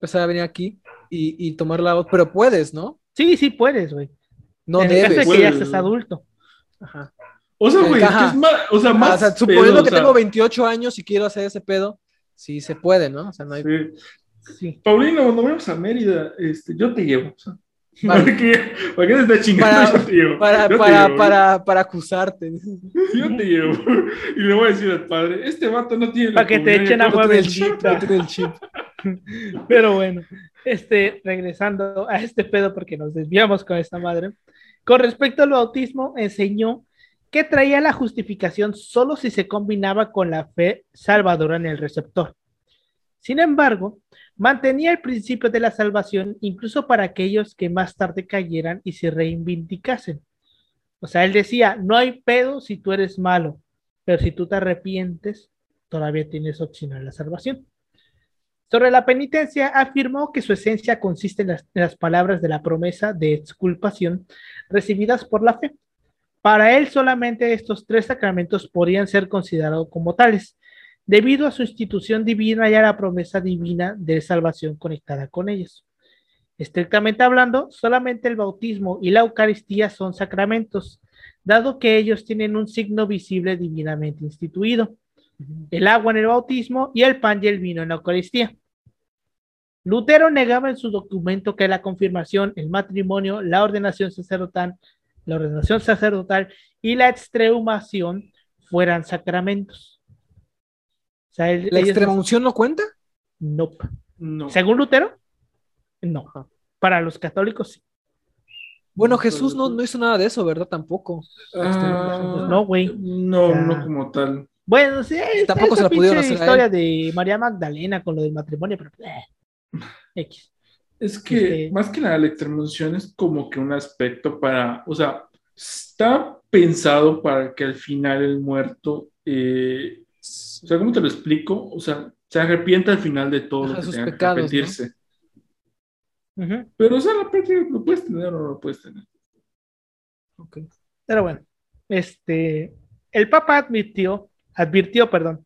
C: empezar a venir aquí y, y tomar la voz, pero puedes, ¿no?
A: Sí, sí puedes, güey.
C: No en debes.
A: El que ya seas adulto.
B: Ajá. O sea, güey, es más, o sea, más.
C: o sea, suponiendo que tengo 28 años y quiero hacer ese pedo, sí se puede, ¿no? O sea, no hay.
B: Sí. sí. Paulino, cuando vamos a Mérida, este, yo te llevo. O sea. ¿Para qué? ¿Para qué te está chingando
C: para, Para, para, para, para, acusarte.
B: Yo te llevo. Y le voy a decir al padre, este vato no tiene
A: Para que te echen agua bendita. el chip. Pero bueno, este, regresando a este pedo, porque nos desviamos con esta madre. Con respecto al bautismo, enseñó que traía la justificación solo si se combinaba con la fe salvadora en el receptor. Sin embargo, mantenía el principio de la salvación incluso para aquellos que más tarde cayeran y se reivindicasen. O sea, él decía, no hay pedo si tú eres malo, pero si tú te arrepientes, todavía tienes opción a la salvación. Sobre la penitencia, afirmó que su esencia consiste en las, en las, palabras de la promesa de exculpación recibidas por la fe. Para él solamente estos tres sacramentos podrían ser considerados como tales, debido a su institución divina y a la promesa divina de salvación conectada con ellos. Estrictamente hablando, solamente el bautismo y la Eucaristía son sacramentos, dado que ellos tienen un signo visible divinamente instituido, el agua en el bautismo y el pan y el vino en la Eucaristía. Lutero negaba en su documento que la confirmación, el matrimonio, la ordenación sacerdotal, la ordenación sacerdotal y la extrehumación fueran sacramentos.
C: ¿La extrema unción no cuenta?
A: No. Según Lutero, no. Para los católicos sí.
C: Bueno, Jesús no, no hizo nada de eso, ¿verdad? Tampoco.
A: Ah, no, güey.
B: No, no como tal.
A: Bueno, sí,
C: tampoco se la pudieron hacer.
A: La historia de María Magdalena con lo del matrimonio, pero eh,
B: X. Es que este más que nada la extremunción es como que un aspecto para, o sea, está pensado para que al final el muerto eh, o sea, ¿cómo te lo explico? O sea, se arrepiente al final de todo lo que tenga que arrepentirse. Pero, o sea, la práctica lo puedes tener o no lo puedes tener.
A: Ok. Pero bueno, este, el Papa advirtió, advirtió, perdón,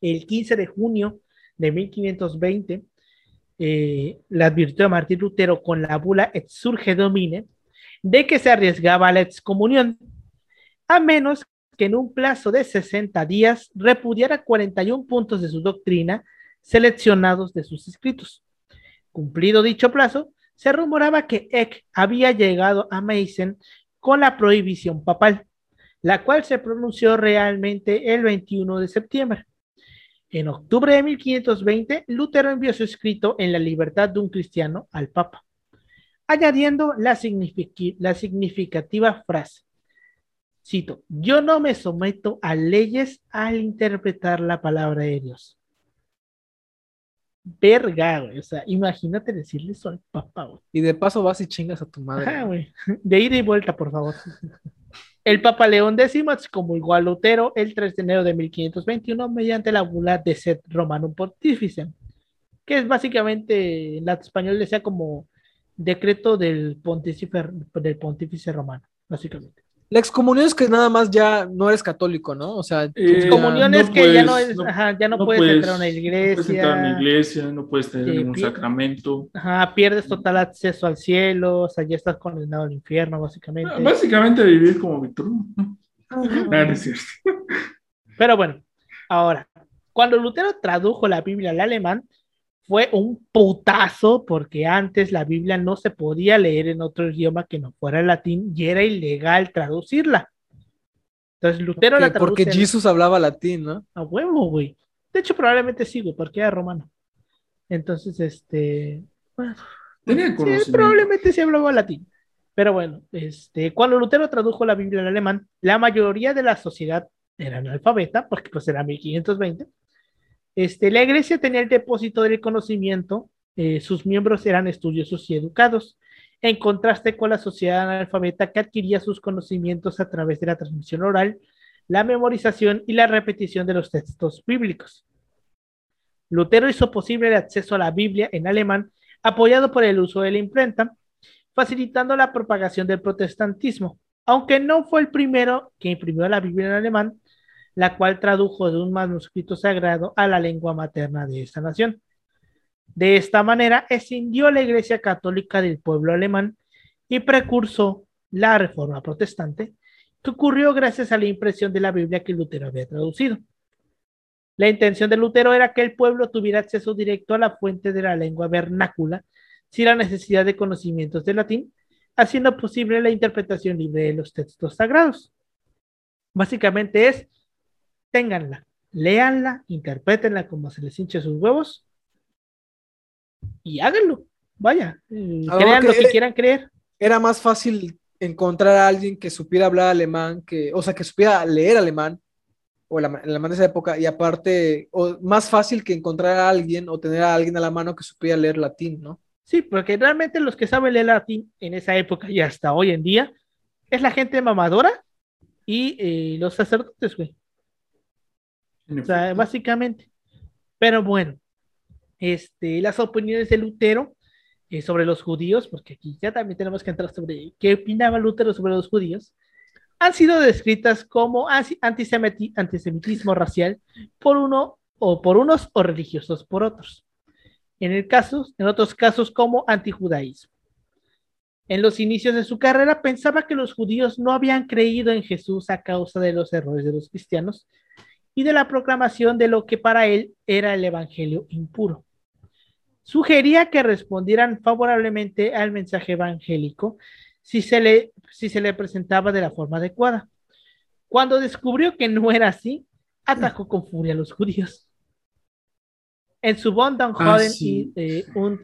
A: el 15 de junio de 1520, eh, le advirtió a Martín Lutero con la bula Exurge Domine de que se arriesgaba a la excomunión, a menos que en un plazo de 60 días repudiara 41 puntos de su doctrina seleccionados de sus escritos. Cumplido dicho plazo, se rumoraba que Eck había llegado a Meissen con la prohibición papal, la cual se pronunció realmente el 21 de septiembre. En octubre de 1520, Lutero envió su escrito en la libertad de un cristiano al Papa, añadiendo la, la significativa frase, cito, yo no me someto a leyes al interpretar la palabra de Dios. Verga, güey. O sea, imagínate decirle eso al Papa, güey.
C: Y de paso vas y chingas a tu madre.
A: güey. De ida y vuelta, por favor. El Papa León X como a Lutero el 3 de enero de 1521 mediante la bula de Set Romanum Pontificem, que es básicamente en español decía como decreto del pontífice, del pontífice romano, básicamente.
C: La excomunión es que nada más ya no eres católico, ¿no? O sea,
A: eh, excomunión es que ya no, es, ajá, ya no, puedes, entrar a una iglesia. No
B: puedes entrar a una iglesia, no puedes tener ningún sacramento.
A: Ajá, pierdes total acceso al cielo, o sea, ya estás condenado al infierno, básicamente. Ah,
B: básicamente vivir como Víctor. no, es cierto.
A: Pero bueno, ahora, cuando Lutero tradujo la Biblia al alemán, fue un putazo porque antes la Biblia no se podía leer en otro idioma que no fuera el latín y era ilegal traducirla. Entonces Lutero la
C: tradujo. Porque Jesús hablaba latín, ¿no?
A: A huevo, güey. De hecho, probablemente sí, güey, porque era romano. Entonces, este. Bueno, sí, probablemente sí hablaba latín. Pero bueno, este, cuando Lutero tradujo la Biblia al alemán, la mayoría de la sociedad era analfabeta, porque pues era 1520 este, la iglesia tenía el depósito del conocimiento, eh, sus miembros eran estudiosos y educados, en contraste con la sociedad analfabeta que adquiría sus conocimientos a través de la transmisión oral, la memorización y la repetición de los textos bíblicos. Lutero hizo posible el acceso a la Biblia en alemán, apoyado por el uso de la imprenta, facilitando la propagación del protestantismo, aunque no fue el primero que imprimió la Biblia en alemán, la cual tradujo de un manuscrito sagrado a la lengua materna de esta nación. De esta manera, escindió la Iglesia Católica del pueblo alemán y precursó la Reforma Protestante, que ocurrió gracias a la impresión de la Biblia que Lutero había traducido. La intención de Lutero era que el pueblo tuviera acceso directo a la fuente de la lengua vernácula sin la necesidad de conocimientos de latín, haciendo posible la interpretación libre de los textos sagrados. Básicamente es ténganla, léanla, interprétenla como se les hinche sus huevos y háganlo. Vaya, eh, crean lo que quieran creer.
C: Era más fácil encontrar a alguien que supiera hablar alemán, que, o sea, que supiera leer alemán, o el alemán de esa época, y aparte, o más fácil que encontrar a alguien o tener a alguien a la mano que supiera leer latín, ¿no?
A: Sí, porque realmente los que saben leer latín en esa época y hasta hoy en día es la gente mamadora y eh, los sacerdotes, güey. O sea, básicamente. Pero bueno, este, las opiniones de Lutero eh, sobre los judíos, porque aquí ya también tenemos que entrar sobre qué opinaba Lutero sobre los judíos, han sido descritas como antisemitismo racial por uno o por unos o religiosos por otros. En, el caso, en otros casos como antijudaísmo. En los inicios de su carrera pensaba que los judíos no habían creído en Jesús a causa de los errores de los cristianos y de la proclamación de lo que para él era el Evangelio impuro. Sugería que respondieran favorablemente al mensaje evangélico si se le, si se le presentaba de la forma adecuada. Cuando descubrió que no era así, atacó con furia a los judíos. En su Bond ah, y eh, und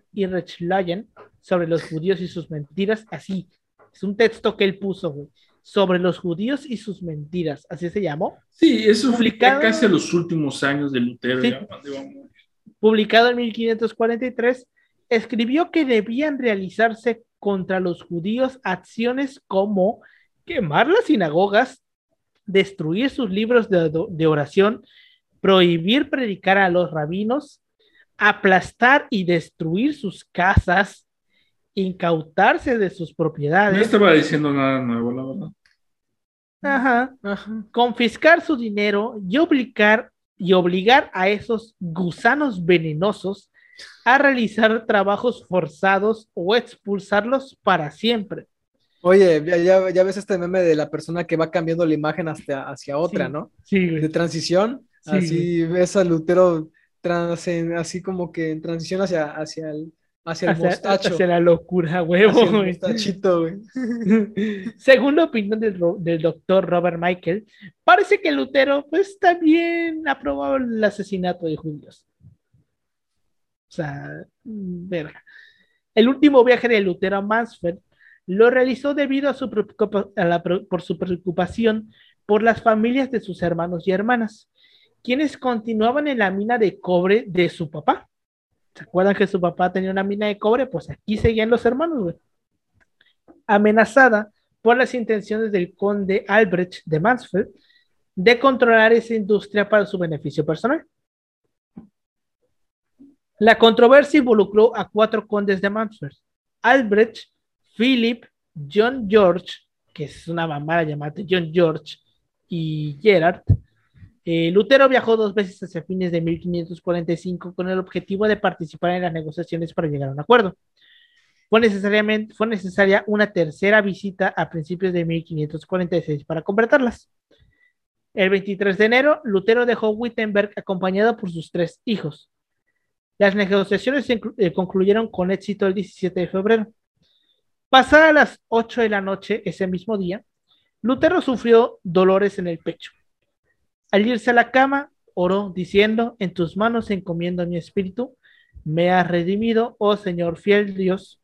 A: sobre los judíos y sus mentiras, así, es un texto que él puso, sobre los judíos y sus mentiras, así se llamó.
B: Sí, eso publicado casi a los últimos años de Lutero.
A: publicado en 1543, escribió que debían realizarse contra los judíos acciones como quemar las sinagogas, destruir sus libros de, de oración, prohibir predicar a los rabinos, aplastar y destruir sus casas, incautarse de sus propiedades.
B: No estaba diciendo nada nuevo, la verdad.
A: Ajá, Confiscar su dinero y obligar, y obligar a esos gusanos venenosos a realizar trabajos forzados o expulsarlos para siempre.
C: Oye, ya, ves este meme de la persona que va cambiando la imagen hacia, hacia otra, ¿no?
A: Sí.
C: De transición. así ves a Lutero así como que en transición hacia, hacia, el, Hacia el mostacho.
A: Hacia la locura, huevo.
C: Hacia el mostachito, güey.
A: Según la opinión del, del, doctor Robert Michael, parece que Lutero pues también aprobado el asesinato de judíos. O sea, mm, verga. El último viaje de Lutero a Mansfeld lo realizó debido a su a la, por su preocupación por las familias de sus hermanos y hermanas, quienes continuaban en la mina de cobre de su papá. ¿Se acuerdan que su papá tenía una mina de cobre? Pues aquí seguían los hermanos, güey. Amenazada por las intenciones del conde Albrecht de Mansfeld de controlar esa industria para su beneficio personal. La controversia involucró a cuatro condes de Mansfeld: Albrecht, Philip, John George, que es una mamada llamada John George, y Gerard, eh, Lutero viajó dos veces hacia fines de 1545 con el objetivo de participar en las negociaciones para llegar a un acuerdo. Fue, necesariamente, fue necesaria una tercera visita a principios de 1546 para completarlas. El 23 de enero, Lutero dejó Wittenberg acompañado por sus tres hijos. Las negociaciones eh, concluyeron con éxito el 17 de febrero. Pasadas las 8 de la noche ese mismo día, Lutero sufrió dolores en el pecho. Al irse a la cama, oró diciendo, en tus manos encomiendo mi espíritu, me has redimido, oh Señor fiel Dios.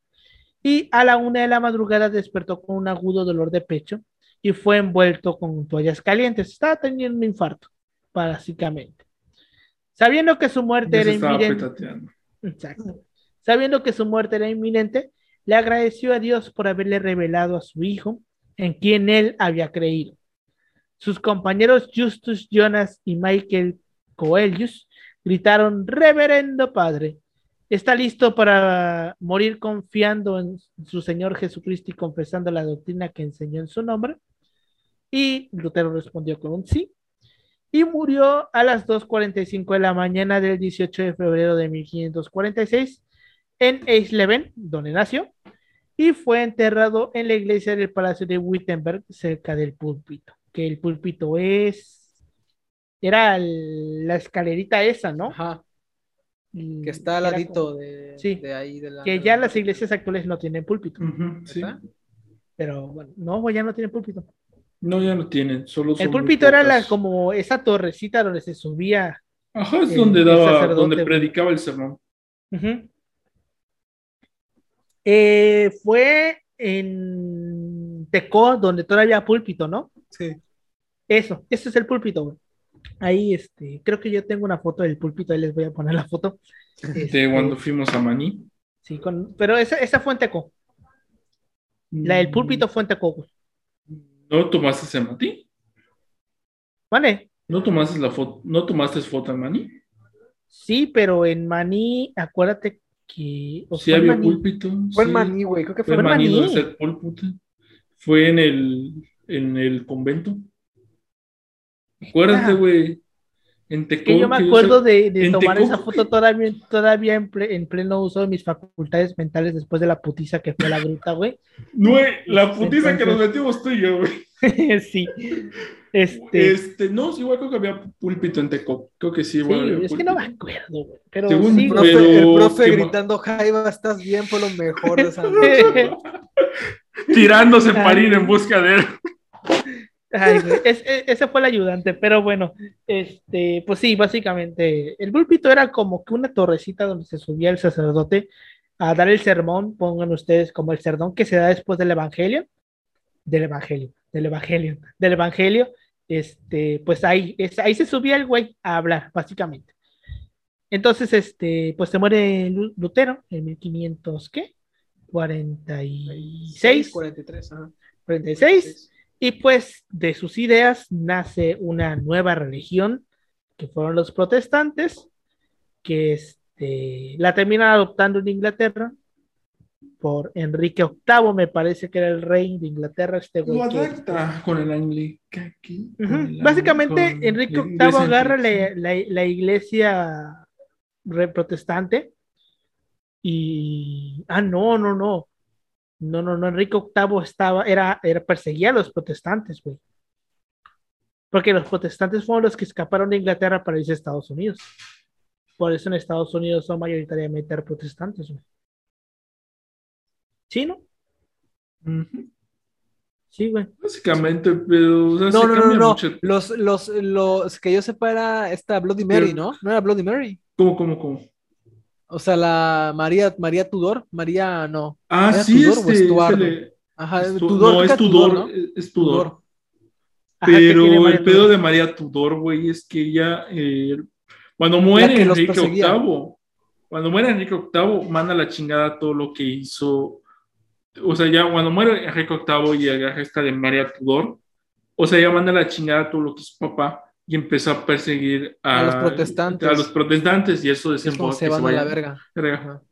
A: Y a la una de la madrugada despertó con un agudo dolor de pecho y fue envuelto con toallas calientes. Estaba teniendo un infarto, básicamente. Sabiendo que su muerte era inminente. Sabiendo que su muerte era inminente, le agradeció a Dios por haberle revelado a su hijo en quien él había creído. Sus compañeros Justus Jonas y Michael Coelius gritaron, Reverendo Padre, está listo para morir confiando en su Señor Jesucristo y confesando la doctrina que enseñó en su nombre. Y Lutero respondió con un sí. Y murió a las 2.45 de la mañana del 18 de febrero de 1546 en Eisleben, donde nació, y fue enterrado en la iglesia del Palacio de Wittenberg, cerca del púlpito que el púlpito es, era la escalerita esa, ¿no?
C: Ajá. que está al ladito de,
A: sí, ahí. De la, que ya las iglesias actuales no tienen púlpito. sí. Pero bueno, no, ya no tienen púlpito.
B: No, ya no tienen, solo
A: El púlpito era la, como esa torrecita donde se subía.
B: Ajá, es donde daba, donde predicaba el sermón.
A: Eh, fue en Tecó, donde todavía había púlpito, ¿no?
C: Sí.
A: Eso, ese es el púlpito, güey. Ahí, este, creo que yo tengo una foto del púlpito, ahí les voy a poner la foto.
B: De este, cuando fuimos a Maní.
A: Sí, con, pero esa, esa fue en Teco. La del púlpito fue en Teco,
B: ¿No tomaste ese Maní?
A: ¿Vale?
B: ¿No tomaste la foto, no tomaste foto en Maní?
A: Sí, pero en Maní, acuérdate que.
B: Sí, había púlpito.
C: Fue en Maní, güey, creo que fue,
B: fue en Maní. Fue en el, en el convento. Acuérdate, güey.
A: En Que yo me acuerdo de, tomar esa foto todavía, todavía en, pleno uso de mis facultades mentales después de la putiza que fue la gruta, güey.
B: No, la putiza que nos metimos tú y yo,
A: güey. sí.
B: Este... este, no, sí, igual creo que había púlpito en Teco. Creo que sí,
A: güey. es que no me acuerdo, güey. Pero,
C: Según, sí, el profe gritando, Jaiba, estás bien, fue lo mejor de esa noche.
B: Tirándose para ir en busca de él.
A: E, ese fue el ayudante, pero bueno, este, pues sí, básicamente, el púlpito era como que una torrecita donde se subía el sacerdote a dar el sermón, pongan ustedes como el sermón que se da después del evangelio, del evangelio, del evangelio, del evangelio, este, pues ahí, ahí se subía el güey a hablar, básicamente. Entonces, este, pues se muere Lutero en 1500, ¿qué? 46.
C: 43, ajá.
A: 46. Y pues de sus ideas nace una nueva religión, que fueron los protestantes, que este, la terminan adoptando en Inglaterra por Enrique VIII, me parece que era el rey de Inglaterra. Este
B: güey con el Anglican.
A: Básicamente, Enrique VIII agarra la, la, iglesia protestante y. Ah, no, no, no. No, no, no, Enrique VIII estaba, era, era perseguía a los protestantes, güey. Porque los protestantes fueron los que escaparon de Inglaterra para irse a Estados Unidos. Por eso en Estados Unidos son mayoritariamente protestantes, güey. ¿Sí, no? Sí, güey.
B: Básicamente, pero. O sea,
C: no, no, no, no. Los, los, los que yo sepa era esta Bloody Mary, ¿no? No era Bloody Mary.
B: ¿Cómo, cómo, cómo?
C: O sea, la María, María Tudor, María no.
B: Ah, sí, Tudor, este? Ajá, Tudor, no, es Tudor, ¿no? es Tudor. Pero el pedo de María Tudor, güey, es que ella, eh, cuando muere Enrique VIII, cuando muere Enrique VIII, manda la chingada todo lo que hizo. O sea, ya cuando muere Enrique VIII y agarra esta de María Tudor, o sea, ya manda la chingada todo lo que hizo papá y empezó a perseguir a,
C: los protestantes.
B: A los protestantes y eso desemboca.
C: Se van a la verga.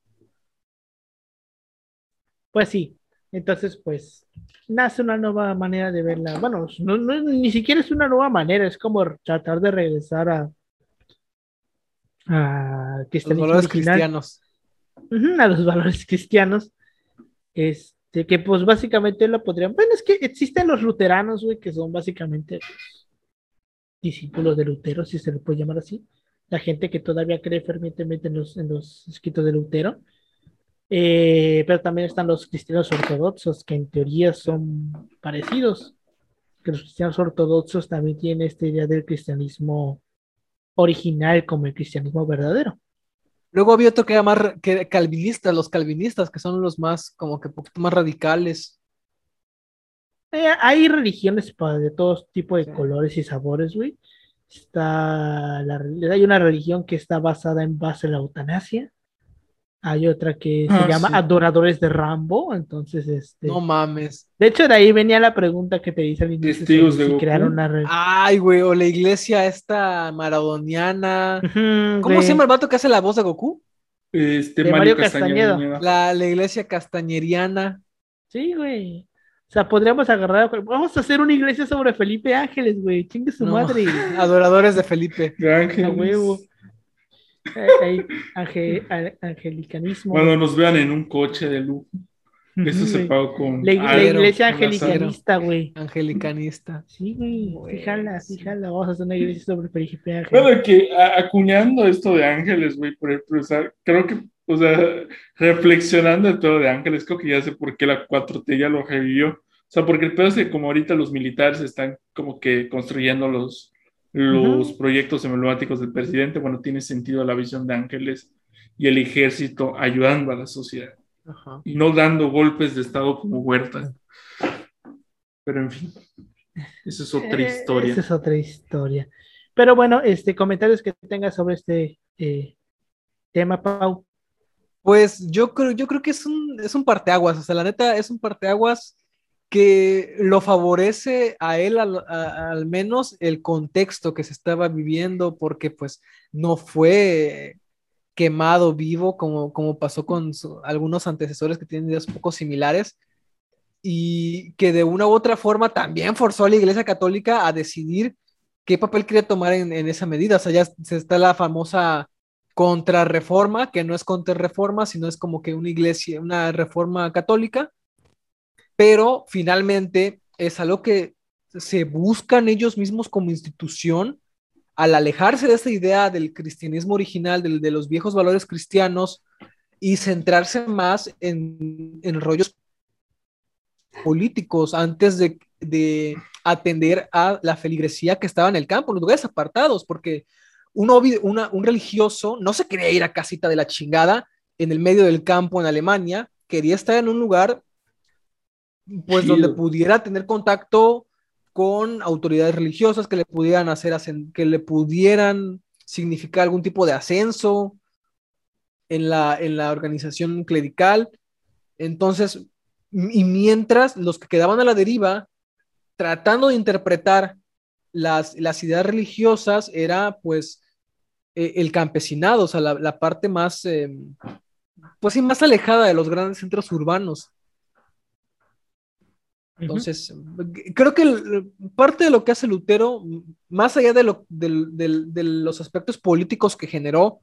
A: Pues sí, entonces pues nace una nueva manera de verla. Bueno, no, ni siquiera es una nueva manera, es como tratar de regresar a, a
C: los valores cristianos.
A: a los valores cristianos. Este, que pues básicamente lo podrían. Bueno, es que existen los luteranos, güey, que son básicamente discípulos de Lutero, si se le puede llamar así. La gente que todavía cree fervientemente en los, en los escritos de Lutero. Eh, pero también están los cristianos ortodoxos, que en teoría son parecidos. Que los cristianos ortodoxos también tienen esta idea del cristianismo original como el cristianismo verdadero.
C: Luego había otro que más que calvinistas, los calvinistas, que son los más, como que poquito más radicales.
A: Eh, hay religiones de todo tipo de colores y sabores, güey. Está la, hay una religión que está basada en base a la eutanasia. Hay otra que se ah, llama Adoradores de Rambo, entonces este.
C: No mames.
A: De hecho, de ahí venía la pregunta que te hice al inicio.
B: Testigos de
A: crearon una
C: Ay, güey, o la iglesia esta maradoniana. ¿Cómo se llama el vato que hace la voz de Goku?
B: Este, Mario, Castañeda.
C: La, la, iglesia castañeriana.
A: Sí, güey. O sea, podríamos agarrar. Vamos a hacer una iglesia sobre Felipe Ángeles, güey. Chingue su madre.
C: Adoradores de Felipe.
A: A huevo. Hay, angelicanismo.
B: Cuando nos vean en un coche de lujo. Eso se pagó con.
A: La, iglesia angelicanista, güey.
C: Angelicanista.
A: Sí, güey. Fíjala, fíjala. Vamos a hacer una iglesia sobre Felipe
B: Ángeles. Bueno, que acuñando esto de ángeles, güey, por ejemplo, o sea, creo que, o sea, reflexionando de todo de ángeles, creo que ya sé por qué la 4T ya lo revivió. O sea, porque el pedo es que como ahorita los militares están como que construyendo los, los proyectos emblemáticos del presidente, bueno, tiene sentido la visión de Ángeles y el ejército ayudando a la sociedad y no dando golpes de Estado como Huerta. Pero en fin, esa es otra eh, historia.
A: Esa es otra historia. Pero bueno, este, comentarios que tengas sobre este eh, tema, Pau.
C: Pues yo creo, yo creo que es un, es un parteaguas, o sea, la neta es un parteaguas que lo favorece a él al, menos el contexto que se estaba viviendo, porque pues no fue quemado vivo como, como pasó con algunos antecesores que tienen ideas poco similares, y que de una u otra forma también forzó a la Iglesia Católica a decidir qué papel quería tomar en, esa medida. O sea, ya está la famosa contrarreforma, que no es contrarreforma, sino es como que una iglesia, una reforma católica, pero finalmente es algo que se buscan ellos mismos como institución al alejarse de esta idea del cristianismo original, de, los viejos valores cristianos y centrarse más en, rollos políticos antes de, atender a la feligresía que estaba en el campo, en los lugares apartados, porque un, un religioso no se quería ir a casita de la chingada en el medio del campo en Alemania, quería estar en un lugar pues donde pudiera tener contacto con autoridades religiosas que le pudieran hacer, que le pudieran significar algún tipo de ascenso en la, en la organización clerical. Entonces, y mientras los que quedaban a la deriva, tratando de interpretar las, las ideas religiosas, era pues e, el campesinado, o sea, la, parte más, em, pues más alejada de los grandes centros urbanos. Entonces, creo que parte de lo que hace Lutero, más allá de, lo, de, los aspectos políticos que generó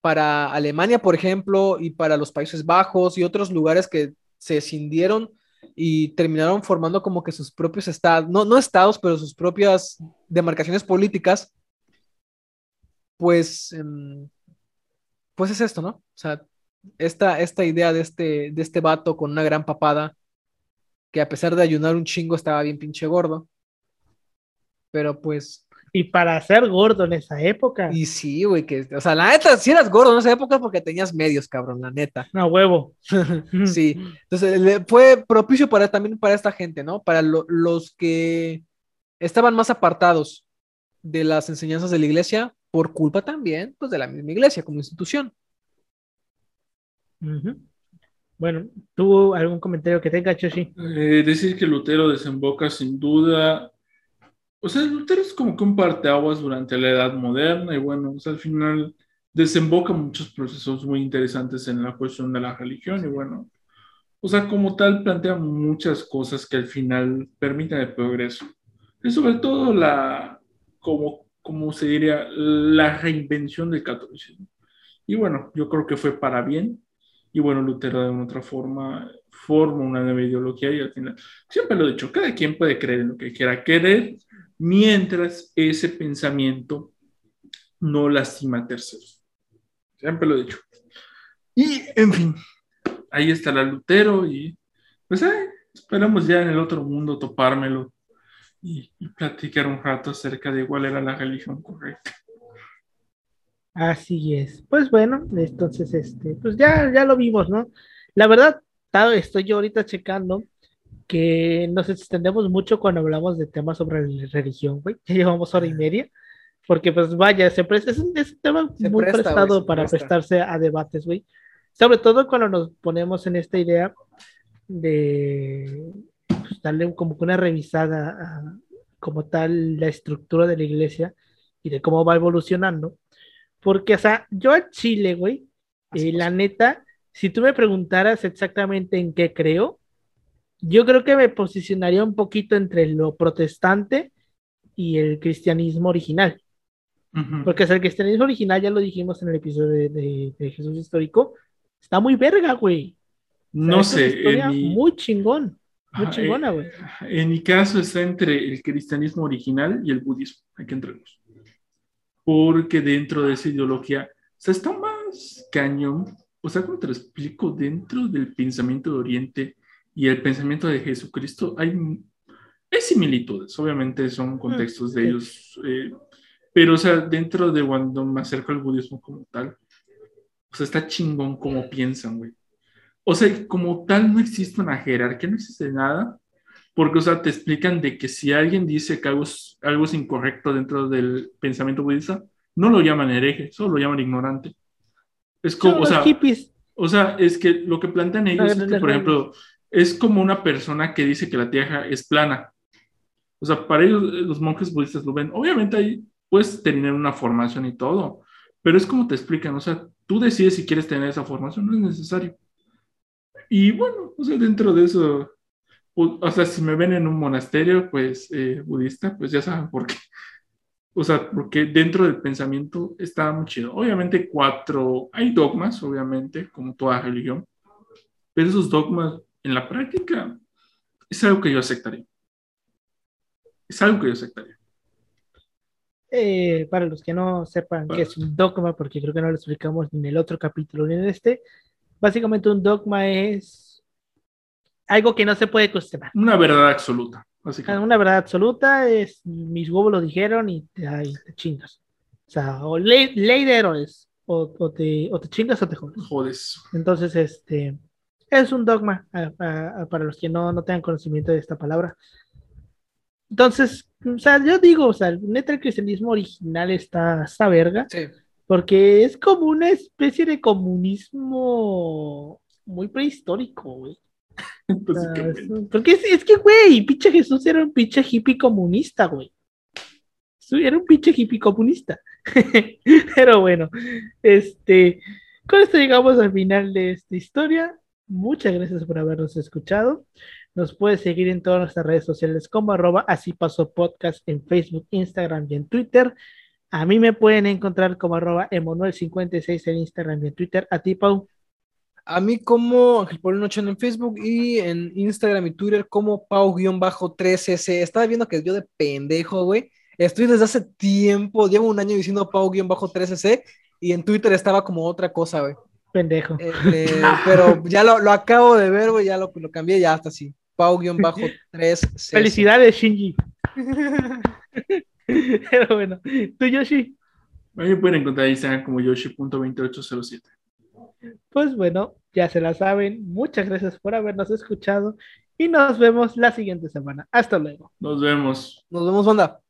C: para Alemania, por ejemplo, y para los Países Bajos y otros lugares que se escindieron y terminaron formando como que sus propios estados, no, no estados, pero sus propias demarcaciones políticas, pues, em, pues es esto, ¿no? O sea, esta, esta idea de este, de este vato con una gran papada, que a pesar de ayunar un chingo estaba bien pinche gordo. Pero pues.
A: Y para ser gordo en esa época.
C: Y sí, güey, que, o sea, la neta, si eras gordo en esa época porque tenías medios, cabrón, la neta.
A: No, huevo.
C: sí, entonces fue propicio para también para esta gente, ¿no? Para los que estaban más apartados de las enseñanzas de la iglesia por culpa también, pues, de la misma iglesia como institución.
A: Bueno, ¿tuvo algún comentario que tenga, Choshi?
B: Eh, decir que Lutero desemboca sin duda. O sea, Lutero es como que un parteaguas durante la Edad Moderna y bueno, al final desemboca muchos procesos muy interesantes en la cuestión de la religión y bueno, o sea, como tal plantea muchas cosas que al final permiten el progreso. Y sobre todo la, como, como se diría, la reinvención del catolicismo. Y bueno, yo creo que fue para bien y bueno, Lutero de una otra forma forma una nueva ideología y al final, siempre lo he dicho, cada quien puede creer en lo que quiera querer mientras ese pensamiento no lastima a terceros. Siempre lo he dicho. Y, en fin, ahí está la Lutero y pues esperamos ya en el otro mundo topármelo y, y platicar un rato acerca de cuál era la religión correcta.
A: Así es. Pues bueno, entonces, este, pues ya, ya lo vimos, ¿no? La verdad, estoy yo ahorita checando que nos extendemos mucho cuando hablamos de temas sobre religión, güey. Ya llevamos hora y media, porque pues vaya, se es, un, tema muy prestado para prestarse a debates, güey. Sobre todo cuando nos ponemos en esta idea de pues, darle como una revisada a, como tal la estructura de la iglesia y de cómo va evolucionando porque, o sea, yo a Chile, güey, eh, la neta, si tú me preguntaras exactamente en qué creo, yo creo que me posicionaría un poquito entre lo protestante y el cristianismo original. Porque el cristianismo original, ya lo dijimos en el episodio de, Jesús Histórico, está muy verga, güey.
B: no sé.
A: Muy chingón. Muy chingona, güey.
B: En mi caso está entre el cristianismo original y el budismo. Hay que entrarnos porque dentro de esa ideología, o sea, está más cañón, o sea, como te lo explico, dentro del pensamiento de Oriente y el pensamiento de Jesucristo hay, hay similitudes, obviamente son contextos de ellos, eh, pero o sea, dentro de cuando me acerco al budismo como tal, o sea, está chingón como piensan, güey. O sea, como tal no existe una jerarquía, no existe nada, porque, o sea, te explican de que si alguien dice que algo es, algo es incorrecto dentro del pensamiento budista, no lo llaman hereje, solo lo llaman ignorante. Es como, o sea, o sea, es que lo que plantean ellos es que, por ejemplo, es como una persona que dice que la tierra es plana. O sea, para ellos los monjes budistas lo ven. Obviamente ahí puedes tener una formación y todo, pero es como te explican, o sea, tú decides si quieres tener esa formación, no es necesario. Y bueno, o sea, dentro de eso, o sea, si me ven en un monasterio, pues, eh, budista, pues ya saben por qué. O sea, porque dentro del pensamiento está muy chido. Obviamente cuatro, hay dogmas, obviamente, como toda religión, pero esos dogmas en la práctica es algo que yo aceptaría. Es algo que yo aceptaría.
A: Eh, para los que no sepan qué es un dogma, porque creo que no lo explicamos ni en el otro capítulo ni en este, básicamente un dogma es algo que no se puede cuestionar.
B: Una verdad absoluta.
A: Una verdad absoluta es mis huevos lo dijeron y te, te chingas. O sea, o ley, de héroes, o, te, o, te, chingas o te jodes.
B: Jodes.
A: Entonces, este es un dogma para los que no, no tengan conocimiento de esta palabra. Entonces, o sea, yo digo, o sea, neta el cristianismo original está, esta verga. Sí. Porque es como una especie de comunismo muy prehistórico, güey. Ah, porque es, que, güey, pinche Jesús era un pinche hippie comunista, güey. Era un pinche hippie comunista. Pero bueno, este, con esto llegamos al final de esta historia. Muchas gracias por habernos escuchado. Nos puedes seguir en todas nuestras redes sociales como arroba así pasó podcast en Facebook, Instagram y en Twitter. A mí me pueden encontrar como arroba emanuel56 en Instagram y en Twitter. A ti, Pau.
C: A mí como Ángel Paulino en Facebook y en Instagram y Twitter como Pau-13C. Estaba viendo que yo de pendejo, güey. Estoy desde hace tiempo, llevo un año diciendo Pau-13C y en Twitter estaba como otra cosa, güey.
A: Pendejo.
C: Eh, pero ya lo, acabo de ver, güey, ya lo, lo cambié, ya hasta así. Pau-3.
A: Felicidades, Shinji. Pero bueno, ¿tú, Yoshi?
B: Me pueden encontrar Instagram como yoshi.2807.
A: Pues bueno, ya se la saben. Muchas gracias por habernos escuchado y nos vemos la siguiente semana. Hasta luego.
B: Nos vemos.
C: Nos vemos, banda.